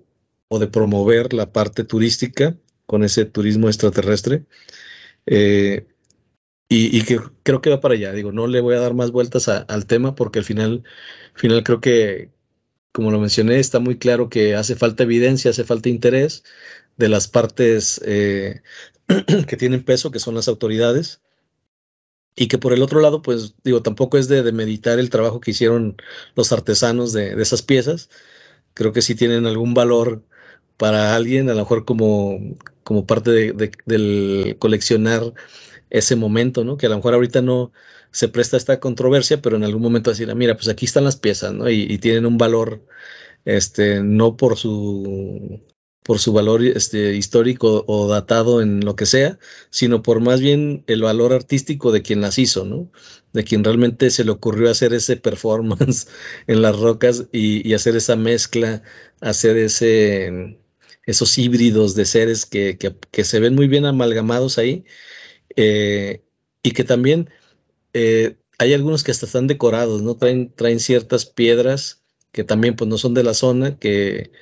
o de promover la parte turística con ese turismo extraterrestre. Eh, y, que creo que va para allá. Digo, no le voy a dar más vueltas al tema porque al final, final creo que, como lo mencioné, está muy claro que hace falta evidencia, hace falta interés de las partes eh, que tienen peso, que son las autoridades. Y que por el otro lado, pues digo, tampoco es de, meditar el trabajo que hicieron los artesanos de, esas piezas. Creo que sí tienen algún valor para alguien, a lo mejor como, como parte de, del coleccionar ese momento, ¿no? Que a lo mejor ahorita no se presta esta controversia, pero en algún momento decir, ah, mira, pues aquí están las piezas, ¿no? Y, tienen un valor, este, no por su por su valor este, histórico o datado en lo que sea, sino por más bien el valor artístico de quien las hizo, ¿no? De quien realmente se le ocurrió hacer ese performance en las rocas y hacer esa mezcla, hacer ese, esos híbridos de seres que, se ven muy bien amalgamados ahí eh, y que también eh, hay algunos que hasta están decorados, ¿no? Traen, traen ciertas piedras que también pues no son de la zona, que,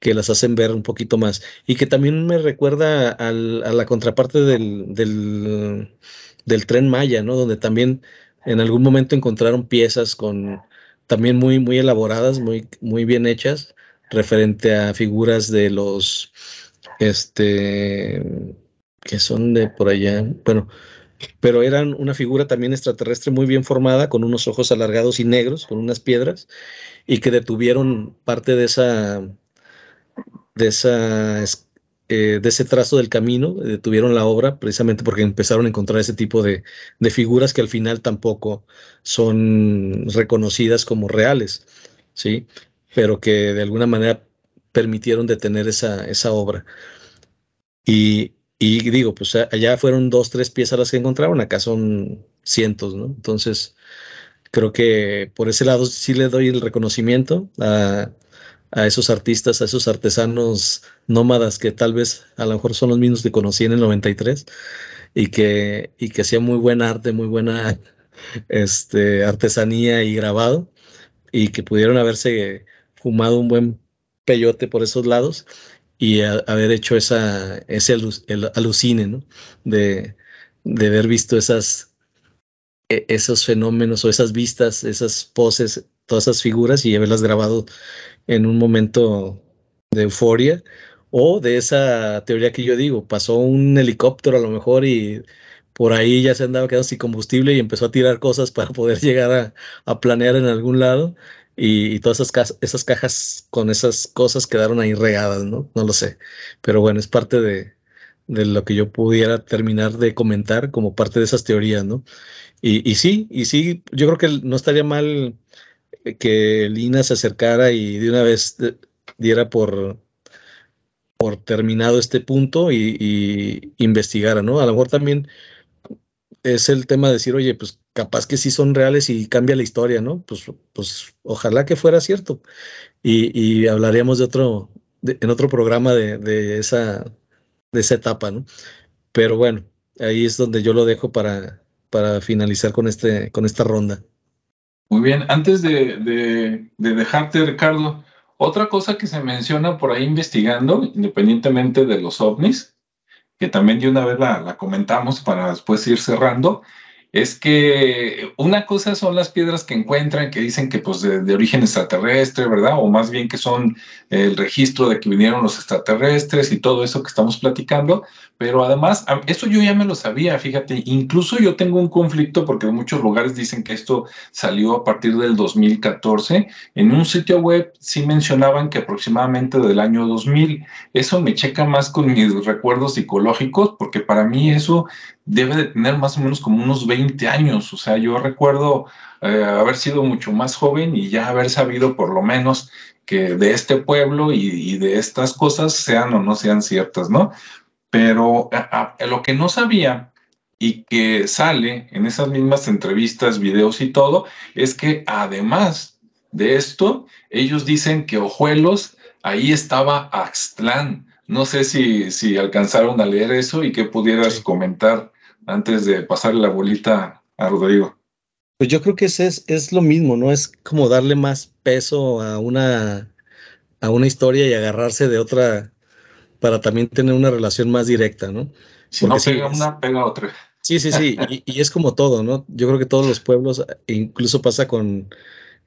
que las hacen ver un poquito más. Y que también me recuerda a la contraparte del, del, tren Maya, ¿no? Donde también en algún momento encontraron piezas con también muy, muy elaboradas, muy, muy bien hechas, referente a figuras de los, este, que son de por allá, bueno, pero eran una figura también extraterrestre muy bien formada, con unos ojos alargados y negros, con unas piedras, y que detuvieron parte de esa, eh, de ese trazo del camino, detuvieron la obra precisamente porque empezaron a encontrar ese tipo de, de figuras que al final tampoco son reconocidas como reales, ¿sí? pero que de alguna manera permitieron detener esa, esa obra. Y, y, digo, pues allá fueron dos, tres piezas las que encontraron, acá son cientos, ¿no? Entonces, creo que por ese lado sí le doy el reconocimiento a, a esos artistas, a esos artesanos nómadas que tal vez a lo mejor son los mismos que conocí en el 93 y que, y que hacían muy buen arte, muy buena este, artesanía y grabado y que pudieron haberse fumado un buen peyote por esos lados y haber hecho esa, ese alucine, ¿no? De, de haber visto e, esos fenómenos o esas vistas, esas poses, todas esas figuras y haberlas grabado en un momento de euforia o de esa teoría que yo digo, pasó un helicóptero a lo mejor y por ahí ya se andaba quedando sin combustible y empezó a tirar cosas para poder llegar a, planear en algún lado y, todas esas, esas cajas con esas cosas quedaron ahí regadas, ¿no? No lo sé, pero bueno, es parte de, de lo que yo pudiera terminar de comentar como parte de esas teorías, ¿no? Y, y sí, y sí, yo creo que no estaría mal que Lina se acercara y de una vez diera por, por terminado este punto y, investigara, ¿no? A lo mejor también es el tema de decir, oye, pues capaz que sí son reales y cambia la historia, ¿no? Pues, pues ojalá que fuera cierto. Y, hablaríamos de otro, en otro programa de, esa, de esa etapa, ¿no? Pero bueno, ahí es donde yo lo dejo para, para finalizar con, este, con esta ronda. Muy bien, antes de, dejarte, Ricardo, otra cosa que se menciona por ahí investigando, independientemente de los ovnis, que también de una vez la, la comentamos para después ir cerrando, es que una cosa son las piedras que encuentran que dicen que pues de, origen extraterrestre, ¿verdad? O más bien que son el registro de que vinieron los extraterrestres y todo eso que estamos platicando, pero además, eso yo ya me lo sabía, fíjate, incluso yo tengo un conflicto porque en muchos lugares dicen que esto salió a partir del 2014, en un sitio web sí mencionaban que aproximadamente del año 2000, eso me checa más con mis recuerdos psicológicos porque para mí eso debe de tener más o menos como unos 20 años. O sea, yo recuerdo eh, haber sido mucho más joven y ya haber sabido por lo menos que de este pueblo y, de estas cosas sean o no sean ciertas, ¿no? Pero lo que no sabía y que sale en esas mismas entrevistas, videos y todo, es que además de esto, ellos dicen que Ojuelos, ahí estaba Axtlán. No sé si, si alcanzaron a leer eso y que pudieras comentar antes de pasarle la bolita a Rodrigo? Pues yo creo que es, es lo mismo, ¿no? Es como darle más peso a una, a una historia y agarrarse de otra para también tener una relación más directa, ¿no? Si no pega una, pega otra. Sí, sí, sí, y, es como todo, ¿no? Yo creo que todos los pueblos, incluso pasa con,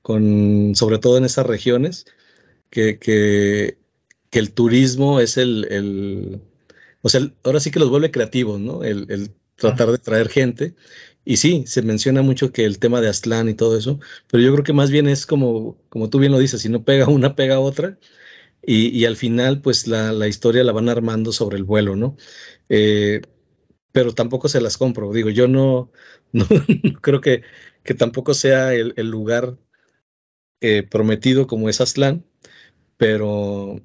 con sobre todo en esas regiones, que, que, que el turismo es el, el, o sea, ahora sí que los vuelve creativos, ¿no? El, el tratar de traer gente. Y sí, se menciona mucho que el tema de Aztlán y todo eso, pero yo creo que más bien es como, como tú bien lo dices, si no pega una, pega otra. Y, al final, pues la, la, historia la van armando sobre el vuelo, ¿no? Eh, pero tampoco se las compro. Digo, yo no, no, creo que, que, tampoco sea el, lugar eh, prometido como es Aztlán, pero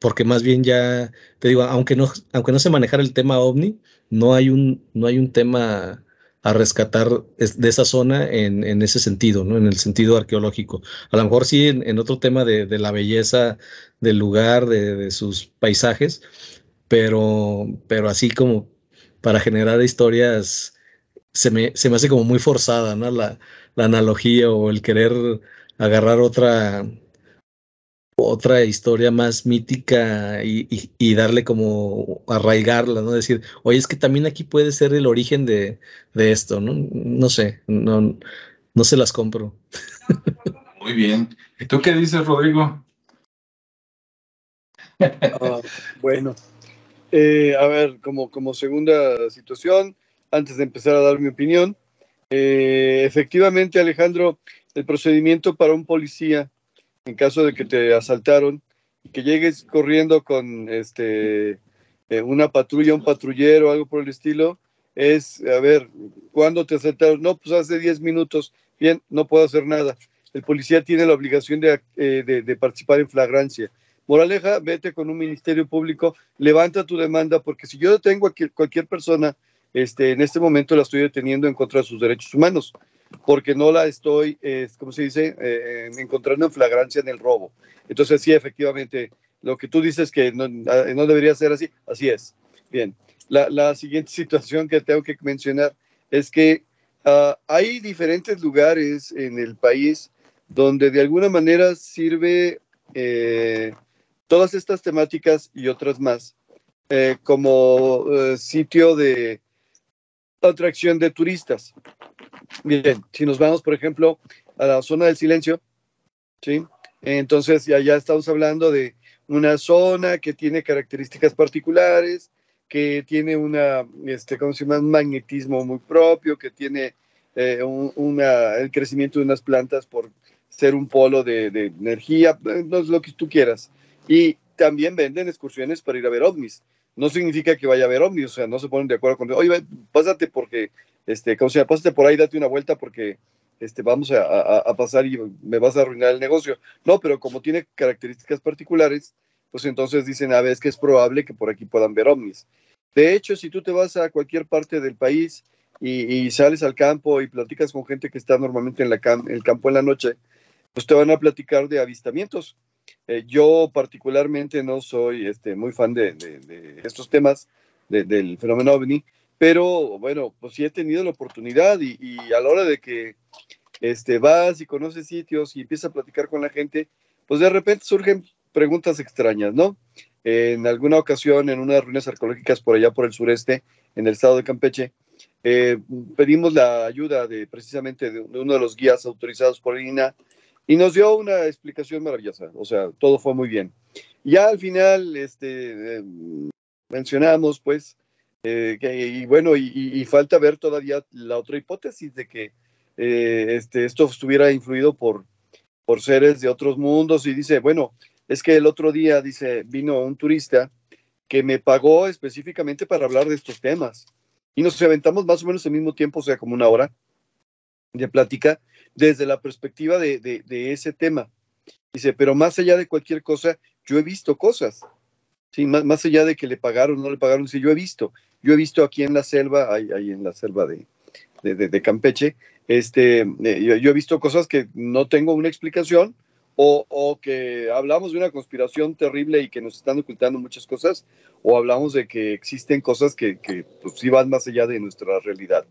porque más bien ya, te digo, aunque no, aunque no se manejara el tema ovni, no hay un, no hay un tema a rescatar de esa zona en, en, ese sentido, ¿no? En el sentido arqueológico. A lo mejor sí en, otro tema de, de, la belleza del lugar, de, de, sus paisajes, pero, pero así como para generar historias se me, se me hace como muy forzada, ¿no? La, la analogía o el querer agarrar otra, otra historia más mítica y, darle como arraigarla, ¿no? Decir, oye, es que también aquí puede ser el origen de, esto, ¿no? No sé, no, no se las compro. Muy bien. ¿Y tú qué dices, Rodrigo? Ah, bueno, eh, a ver, como, como segunda situación, antes de empezar a dar mi opinión, eh, efectivamente, Alejandro, el procedimiento para un policía en caso de que te asaltaron, que llegues corriendo con este eh, una patrulla, un patrullero, algo por el estilo, es, a ver, ¿cuándo te asaltaron? No, pues hace 10 minutos, bien, no puedo hacer nada. El policía tiene la obligación de, eh, de, participar en flagrancia. Moraleja, vete con un ministerio público, levanta tu demanda, porque si yo detengo a cualquier persona, este, en este momento la estoy deteniendo en contra de sus derechos humanos. Porque no la estoy, eh, ¿cómo se dice?, eh, encontrando en flagrancia en el robo. Entonces, sí, efectivamente, lo que tú dices que no, ah, no debería ser así, así es. Bien, la, la, siguiente situación que tengo que mencionar es que uh, hay diferentes lugares en el país donde de alguna manera sirve eh, todas estas temáticas y otras más eh, como eh, sitio de atracción de turistas. Bien, si nos vamos, por ejemplo, a la zona del silencio, ¿sí? Entonces ya, ya estamos hablando de una zona que tiene características particulares, que tiene una, este, ¿cómo se llama? un magnetismo muy propio, que tiene eh, una, el crecimiento de unas plantas por ser un polo de, energía, no es lo que tú quieras. Y también venden excursiones para ir a ver ovnis. No significa que vaya a ver ovnis, o sea, no se ponen de acuerdo con, oye, pásate porque, este, ¿cómo se llama? Pásate por ahí, date una vuelta porque este, vamos a, pasar y me vas a arruinar el negocio. No, pero como tiene características particulares, pues entonces dicen, a ver, es que es probable que por aquí puedan ver ovnis. De hecho, si tú te vas a cualquier parte del país y, sales al campo y platicas con gente que está normalmente en la el campo en la noche, pues te van a platicar de avistamientos. Eh, yo particularmente no soy este, muy fan de, estos temas del fenómeno ovni, pero bueno, pues sí he tenido la oportunidad y, a la hora de que este, vas y conoces sitios y empiezas a platicar con la gente, pues de repente surgen preguntas extrañas, ¿no? En alguna ocasión, en unas ruinas arqueológicas por allá por el sureste, en el estado de Campeche, eh, pedimos la ayuda de precisamente de, uno de los guías autorizados por INA y nos dio una explicación maravillosa, o sea, todo fue muy bien. Ya al final, este, eh, mencionamos, pues, eh, que, y bueno, y, falta ver todavía la otra hipótesis de que este, esto estuviera influido por, por seres de otros mundos y dice, bueno, es que el otro día, dice, vino un turista que me pagó específicamente para hablar de estos temas. Y nos aventamos más o menos al mismo tiempo, o sea, como una hora de plática, desde la perspectiva de, de, ese tema. Dice, pero más allá de cualquier cosa, yo he visto cosas. Sí, más, más allá de que le pagaron o no le pagaron, dice, yo he visto. Yo he visto aquí en la selva, ahí, en la selva de, Campeche, este, eh, yo, he visto cosas que no tengo una explicación, o, que hablamos de una conspiración terrible y que nos están ocultando muchas cosas, o hablamos de que existen cosas que, que pues, sí van más allá de nuestra realidad.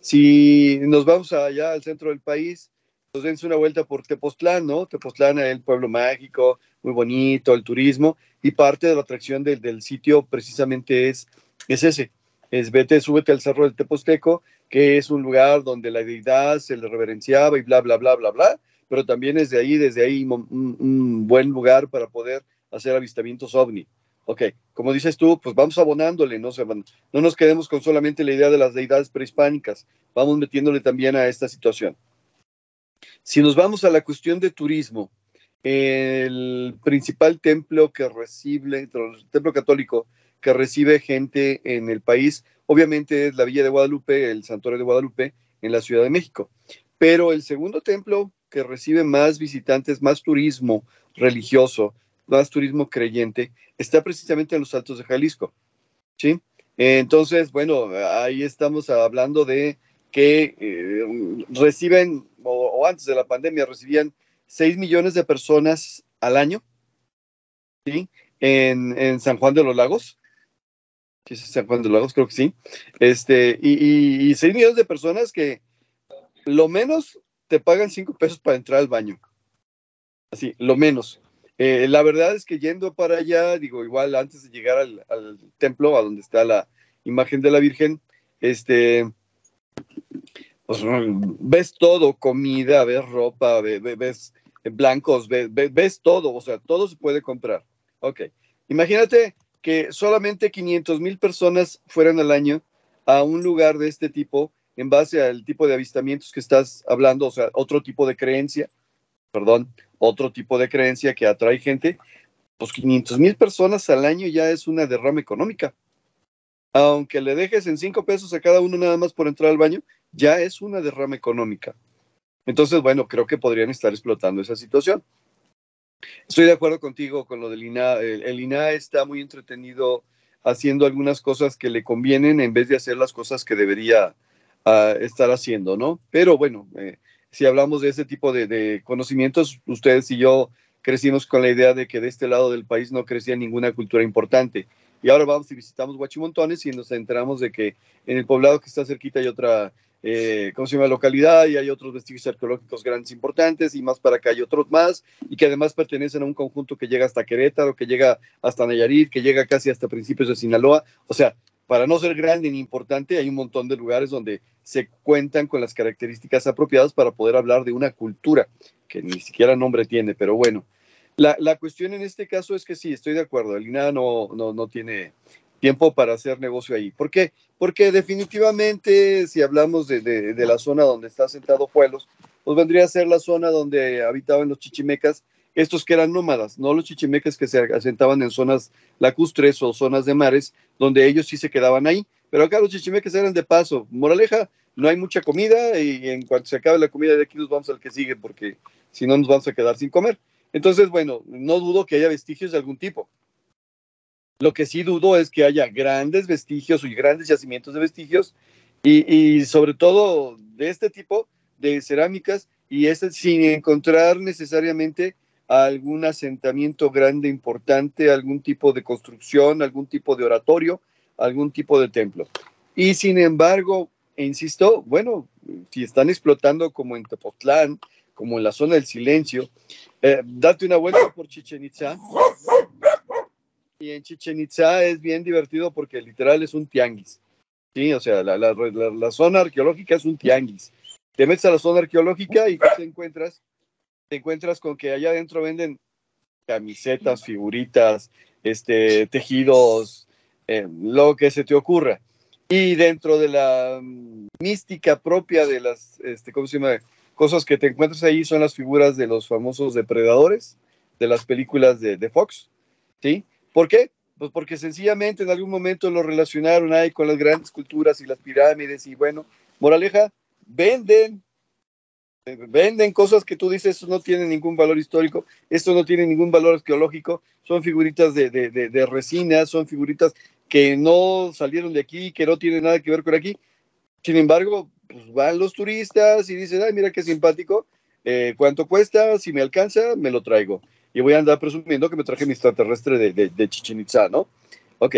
Si nos vamos allá al centro del país, pues dense una vuelta por Tepoztlán, ¿no? Tepoztlán es el pueblo mágico, muy bonito, el turismo, y parte de la atracción del sitio precisamente es, es ese, es vete, súbete al cerro del Tepozteco, que es un lugar donde la deidad se le reverenciaba y bla, bla, bla, bla, bla, pero también es de ahí, desde ahí, un, buen lugar para poder hacer avistamientos ovni. Ok, como dices tú, pues vamos abonándole, ¿no? no nos quedemos con solamente la idea de las deidades prehispánicas, vamos metiéndole también a esta situación. Si nos vamos a la cuestión de turismo, el principal templo que recibe, el templo católico que recibe gente en el país, obviamente es la Villa de Guadalupe, el Santuario de Guadalupe, en la Ciudad de México. Pero el segundo templo que recibe más visitantes, más turismo religioso, más turismo creyente, está precisamente en los Altos de Jalisco. ¿sí? Entonces, bueno, ahí estamos hablando de que eh, reciben, o, antes de la pandemia, recibían 6 millones de personas al año, ¿sí? En, en San Juan de los Lagos. ¿Sí San Juan de Lagos? Creo que sí. Este, y, y, y 6 millones de personas que lo menos te pagan cinco pesos para entrar al baño. Así, lo menos. Eh, la verdad es que yendo para allá, digo, igual antes de llegar al, templo, a donde está la imagen de la Virgen, este, pues, ves todo, comida, ves ropa, ves, blancos, ves, ves, todo, o sea, todo se puede comprar. Ok, imagínate que solamente 500 mil personas fueran al año a un lugar de este tipo en base al tipo de avistamientos que estás hablando, o sea, otro tipo de creencia, perdón, otro tipo de creencia que atrae gente, pues 500 mil personas al año ya es una derrama económica. Aunque le dejes en 5 pesos a cada uno nada más por entrar al baño, ya es una derrama económica. Entonces, bueno, creo que podrían estar explotando esa situación. Estoy de acuerdo contigo con lo del INA. El, el INA está muy entretenido haciendo algunas cosas que le convienen en vez de hacer las cosas que debería estar haciendo, ¿no? Pero bueno, eh, si hablamos de ese tipo de, conocimientos, ustedes y yo crecimos con la idea de que de este lado del país no crecía ninguna cultura importante. Y ahora vamos y visitamos Huachimontones y nos enteramos de que en el poblado que está cerquita hay otra, eh, ¿cómo se llama?, localidad y hay otros vestigios arqueológicos grandes importantes y más para acá hay otros más y que además pertenecen a un conjunto que llega hasta Querétaro, que llega hasta Nayarit, que llega casi hasta principios de Sinaloa. O sea, para no ser grande ni importante, hay un montón de lugares donde se cuentan con las características apropiadas para poder hablar de una cultura que ni siquiera nombre tiene, pero bueno. La, la cuestión en este caso es que sí, estoy de acuerdo, el INAH no, no, no tiene tiempo para hacer negocio ahí. ¿Por qué? Porque definitivamente si hablamos de, la zona donde está sentado Pueblos, pues vendría a ser la zona donde habitaban los chichimecas estos que eran nómadas, no los chichimecas que se asentaban en zonas lacustres o zonas de mares, donde ellos sí se quedaban ahí. Pero acá los chichimecas eran de paso. Moraleja, no hay mucha comida y en cuanto se acabe la comida de aquí nos vamos al que sigue porque si no nos vamos a quedar sin comer. Entonces, bueno, no dudo que haya vestigios de algún tipo. Lo que sí dudo es que haya grandes vestigios y grandes yacimientos de vestigios y, y sobre todo de este tipo de cerámicas y este sin encontrar necesariamente algún asentamiento grande, importante, algún tipo de construcción, algún tipo de oratorio, algún tipo de templo. Y sin embargo, insisto, bueno, si están explotando como en Tepotlán, como en la zona del silencio, eh, date una vuelta por Chichen Itza. Y en Chichen Itza es bien divertido porque literal es un tianguis. Sí, o sea, la, la zona arqueológica es un tianguis. Te metes a la zona arqueológica y te encuentras te encuentras con que allá adentro venden camisetas, figuritas, este, tejidos, eh, lo que se te ocurra. Y dentro de la mm, mística propia de las, este, ¿cómo se llama? Cosas que te encuentras ahí son las figuras de los famosos depredadores de las películas de, de Fox, ¿sí? ¿Por qué? Pues porque sencillamente en algún momento lo relacionaron ahí con las grandes culturas y las pirámides y bueno, moraleja, venden venden cosas que tú dices, eso no tiene ningún valor histórico, esto no tiene ningún valor arqueológico, son figuritas de, de, de, resina, son figuritas que no salieron de aquí, que no tienen nada que ver con aquí. Sin embargo, pues van los turistas y dicen, ay, mira qué simpático, eh, ¿cuánto cuesta? Si me alcanza, me lo traigo. Y voy a andar presumiendo que me traje mi extraterrestre de, de, Chichen Itza, ¿no? Ok.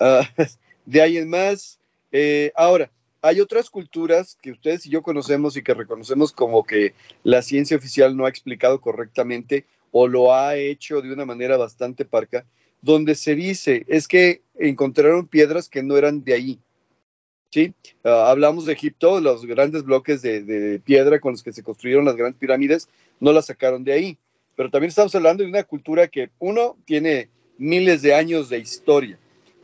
Ah, de ahí en más. Eh, ahora, hay otras culturas que ustedes y yo conocemos y que reconocemos como que la ciencia oficial no ha explicado correctamente o lo ha hecho de una manera bastante parca, donde se dice es que encontraron piedras que no eran de ahí. ¿sí? Ah, hablamos de Egipto, los grandes bloques de, de, piedra con los que se construyeron las grandes pirámides, no las sacaron de ahí. Pero también estamos hablando de una cultura que, uno, tiene miles de años de historia.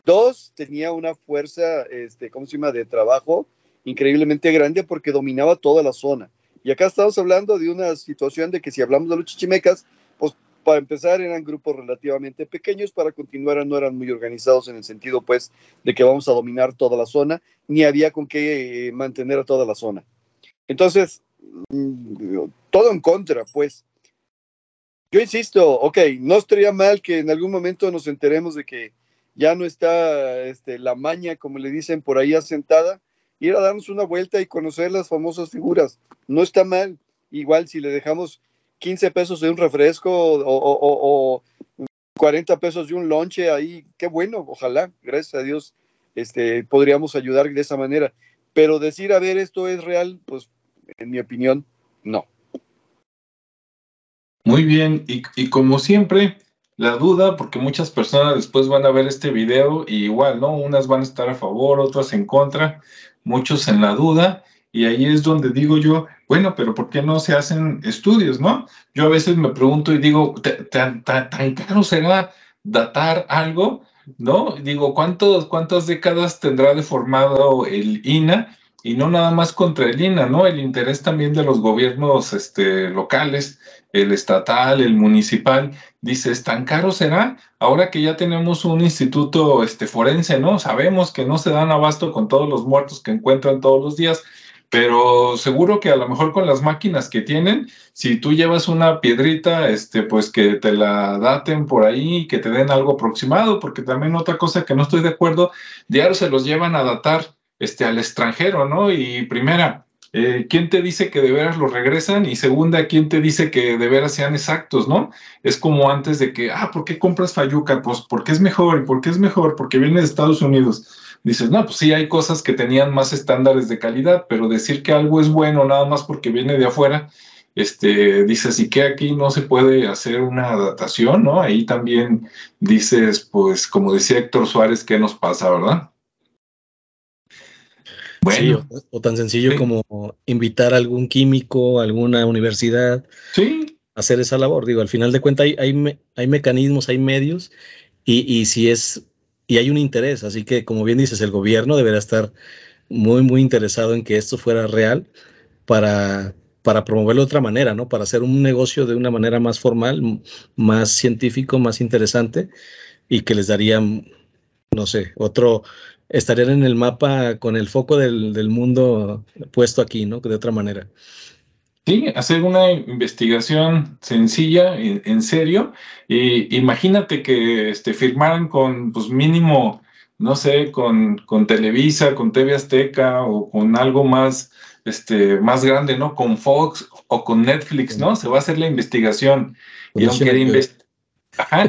Dos, tenía una fuerza, este, ¿cómo se llama?, de trabajo increíblemente grande porque dominaba toda la zona. Y acá estamos hablando de una situación de que si hablamos de los chichimecas, pues para empezar eran grupos relativamente pequeños, para continuar no eran muy organizados en el sentido pues de que vamos a dominar toda la zona, ni había con qué eh, mantener a toda la zona. Entonces, mm, todo en contra, pues. Yo insisto, ok, no estaría mal que en algún momento nos enteremos de que ya no está este, la maña, como le dicen por ahí, asentada, ir a darnos una vuelta y conocer las famosas figuras. No está mal. Igual si le dejamos 15 pesos de un refresco o, 40 pesos de un lonche ahí, qué bueno, ojalá, gracias a Dios, este, podríamos ayudar de esa manera. Pero decir, a ver, esto es real, pues en mi opinión, no. Muy bien, y, y como siempre, la duda, porque muchas personas después van a ver este video y igual, ¿no? Unas van a estar a favor, otras en contra, muchos en la duda, y ahí es donde digo yo, bueno, pero ¿por qué no se hacen estudios, no? Yo a veces me pregunto y digo, ¿tan, caro será datar algo? ¿No? Digo, ¿cuántos, ¿cuántas décadas tendrá deformado el INA? Y no nada más contra el INA, ¿no? El interés también de los gobiernos este, locales el estatal, el municipal, dices, ¿tan caro será? Ahora que ya tenemos un instituto este, forense, ¿no? Sabemos que no se dan abasto con todos los muertos que encuentran todos los días, pero seguro que a lo mejor con las máquinas que tienen, si tú llevas una piedrita, este, pues que te la daten por ahí, que te den algo aproximado, porque también otra cosa que no estoy de acuerdo, diario se los llevan a datar este, al extranjero, ¿no? Y primera, eh, ¿quién te dice que de veras lo regresan? Y segunda, ¿quién te dice que de veras sean exactos, no? Es como antes de que, ah, ¿por qué compras Fayuca? Pues porque es mejor, ¿y por qué es mejor? Porque viene de Estados Unidos. Dices, no, pues sí, hay cosas que tenían más estándares de calidad, pero decir que algo es bueno nada más porque viene de afuera, este, dices, ¿y que aquí no se puede hacer una adaptación, no? Ahí también dices, pues, como decía Héctor Suárez, ¿qué nos pasa, verdad? Bueno. o, tan sencillo como invitar a algún químico, a alguna universidad sí. a hacer esa labor. Digo, al final de cuentas hay, hay, hay mecanismos, hay medios, y, y, si es, y hay un interés, así que como bien dices, el gobierno deberá estar muy, muy interesado en que esto fuera real para, para promoverlo de otra manera, ¿no? Para hacer un negocio de una manera más formal, más científico, más interesante y que les daría, no sé, otro, estarían en el mapa con el foco del, mundo puesto aquí, ¿no? De otra manera. Sí, hacer una investigación sencilla, en, serio. Y imagínate que este, firmaran con, pues mínimo, no sé, con, con Televisa, con TV Azteca o con algo más, este, más grande, ¿no? Con Fox o con Netflix, ¿no? Se va a hacer la investigación. Y aunque,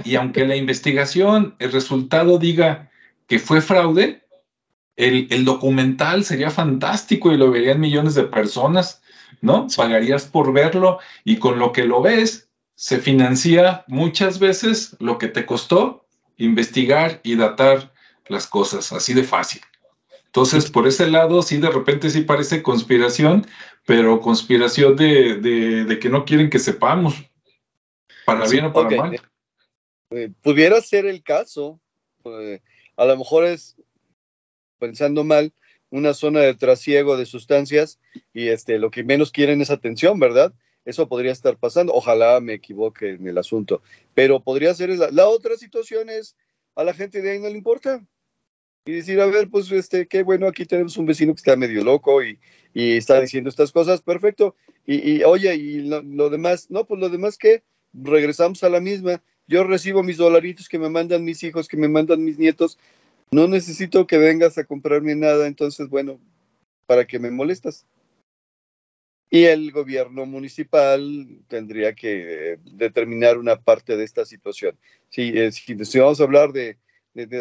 y aunque la investigación, el resultado diga que fue fraude, el, documental sería fantástico y lo verían millones de personas, ¿no? Pagarías por verlo y con lo que lo ves se financia muchas veces lo que te costó investigar y datar las cosas, así de fácil. Entonces, por ese lado, sí, de repente sí parece conspiración, pero conspiración de, que no quieren que sepamos, para bien o para mal. Eh, pudiera ser el caso, eh, a lo mejor es pensando mal, una zona de trasiego de sustancias y este, lo que menos quieren es atención, ¿verdad? Eso podría estar pasando. Ojalá me equivoque en el asunto, pero podría ser la, la otra situación es a la gente de ahí no le importa y decir, a ver, pues este, qué bueno, aquí tenemos un vecino que está medio loco y, y está diciendo estas cosas, perfecto. Y, y oye, y lo, lo, demás, no, pues lo demás que regresamos a la misma. Yo recibo mis dolaritos que me mandan mis hijos, que me mandan mis nietos, no necesito que vengas a comprarme nada, entonces, bueno, ¿para qué me molestas? Y el gobierno municipal tendría que determinar una parte de esta situación. Si, eh, si, vamos a hablar de,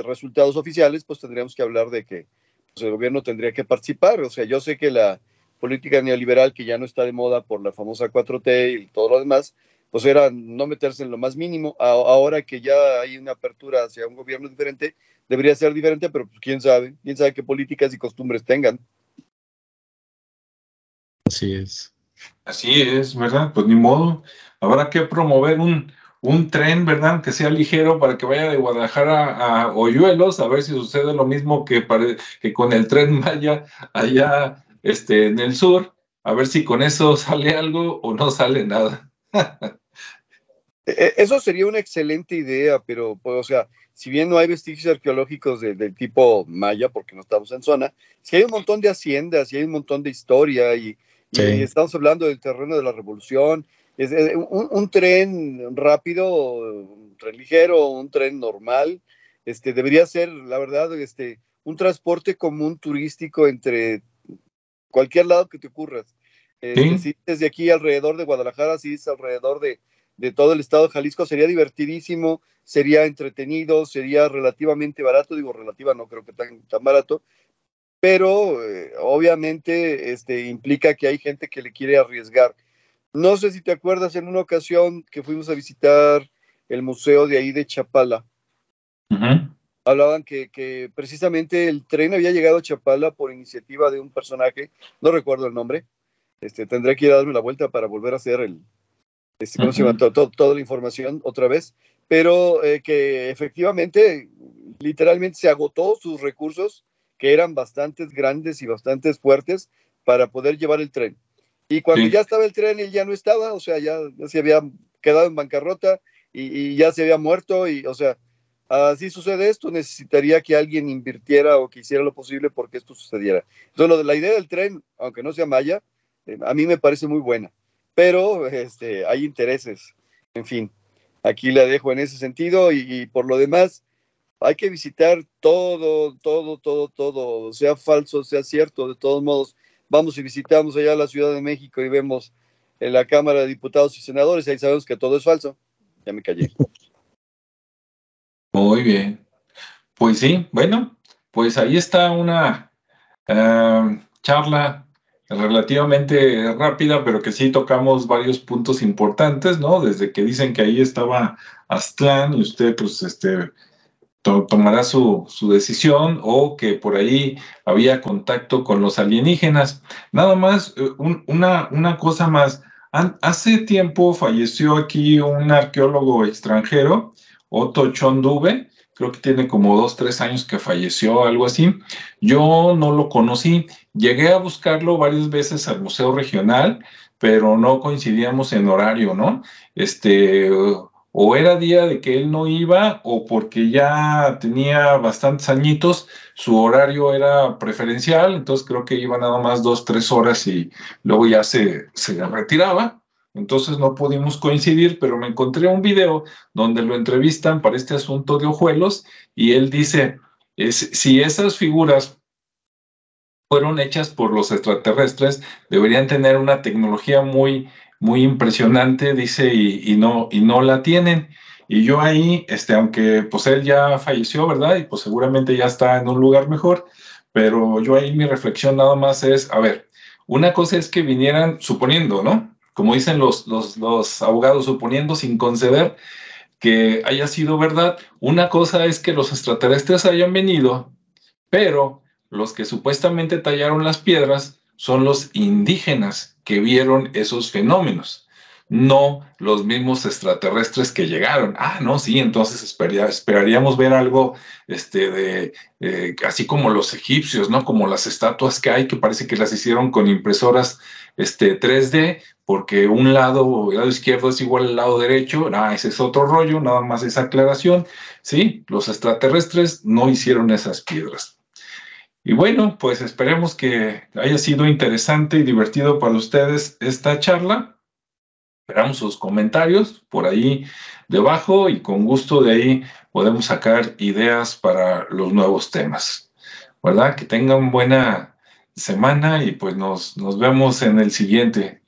resultados oficiales, pues tendríamos que hablar de que pues, el gobierno tendría que participar. O sea, yo sé que la política neoliberal, que ya no está de moda por la famosa 4T y todo lo demás, pues era no meterse en lo más mínimo. ahora que ya hay una apertura hacia un gobierno diferente, debería ser diferente, pero pues quién sabe, quién sabe qué políticas y costumbres tengan. Así es. Así es, ¿verdad? Pues ni modo. Habrá que promover un, un tren, ¿verdad? Que sea ligero para que vaya de Guadalajara a Hoyuelos, a ver si sucede lo mismo que, que con el tren Maya allá este, en el sur, a ver si con eso sale algo o no sale nada. E, e, eso sería una excelente idea, pero, pues, o sea, si bien no hay vestigios arqueológicos del tipo maya, porque no estamos en zona, si hay un montón de haciendas y hay un montón de historia y, estamos hablando del terreno de la revolución, es, un, tren rápido, un tren ligero, un tren normal, este, debería ser, la verdad, este, un transporte común turístico entre cualquier lado que te ocurras. Eh, si desde aquí alrededor de Guadalajara, si es alrededor de, de todo el estado de Jalisco, sería divertidísimo, sería entretenido, sería relativamente barato, digo relativa, no creo que tan, tan barato, pero eh, obviamente este, implica que hay gente que le quiere arriesgar. No sé si te acuerdas en una ocasión que fuimos a visitar el museo de ahí de Chapala. Hablaban que, que, precisamente el tren había llegado a Chapala por iniciativa de un personaje, no recuerdo el nombre. Este, tendré que ir a darme la vuelta para volver a hacer el, este, toda la información otra vez, pero eh, que efectivamente, literalmente se agotó sus recursos, que eran bastante grandes y bastante fuertes, para poder llevar el tren. Y cuando ya estaba el tren, él ya no estaba, o sea, ya, se había quedado en bancarrota y, ya se había muerto, y, o sea, así sucede esto, necesitaría que alguien invirtiera o que hiciera lo posible porque esto sucediera. Entonces, lo de la idea del tren, aunque no sea maya, eh, a mí me parece muy buena, pero este, hay intereses, en fin aquí la dejo en ese sentido y, por lo demás, hay que visitar todo, todo, todo, todo, sea falso, sea cierto, de todos modos, vamos y visitamos allá la Ciudad de México y vemos en la Cámara de Diputados y Senadores, ahí sabemos que todo es falso. Ya me callé. Muy bien. Pues sí, bueno, pues ahí está una eh, charla relativamente rápida, pero que sí tocamos varios puntos importantes, ¿no? Desde que dicen que ahí estaba Aztlán y usted, pues, este, tomará su, decisión o que por ahí había contacto con los alienígenas. Nada más, eh, una, una cosa más. hace tiempo falleció aquí un arqueólogo extranjero, Otto Chonduve, creo que tiene como dos, tres años que falleció, algo así. Yo no lo conocí, llegué a buscarlo varias veces al Museo Regional, pero no coincidíamos en horario, ¿no? Este, o era día de que él no iba, o porque ya tenía bastantes añitos, su horario era preferencial, entonces creo que iba nada más dos, tres horas y luego ya se, se retiraba. Entonces no pudimos coincidir, pero me encontré un video donde lo entrevistan para este asunto de ojuelos y él dice, si esas figuras fueron hechas por los extraterrestres, deberían tener una tecnología muy, muy impresionante, dice, y, no, y no la tienen. Y yo ahí, este, aunque pues él ya falleció, ¿verdad? Y pues seguramente ya está en un lugar mejor, pero yo ahí mi reflexión nada más es, a ver, una cosa es que vinieran, suponiendo, ¿no? Como dicen los, los, abogados, suponiendo sin conceder que haya sido verdad, una cosa es que los extraterrestres hayan venido, pero los que supuestamente tallaron las piedras son los indígenas que vieron esos fenómenos no los mismos extraterrestres que llegaron. Ah, no, sí, entonces esperaríamos ver algo este, de, eh, así como los egipcios, ¿no? Como las estatuas que hay, que parece que las hicieron con impresoras este, 3D, porque un lado, el lado izquierdo es igual al lado derecho. Ah, ese es otro rollo, nada más esa aclaración. Sí, los extraterrestres no hicieron esas piedras. Y bueno, pues esperemos que haya sido interesante y divertido para ustedes esta charla. Esperamos sus comentarios por ahí debajo y con gusto de ahí podemos sacar ideas para los nuevos temas. ¿Verdad? Que tengan buena semana y pues nos, nos vemos en el siguiente.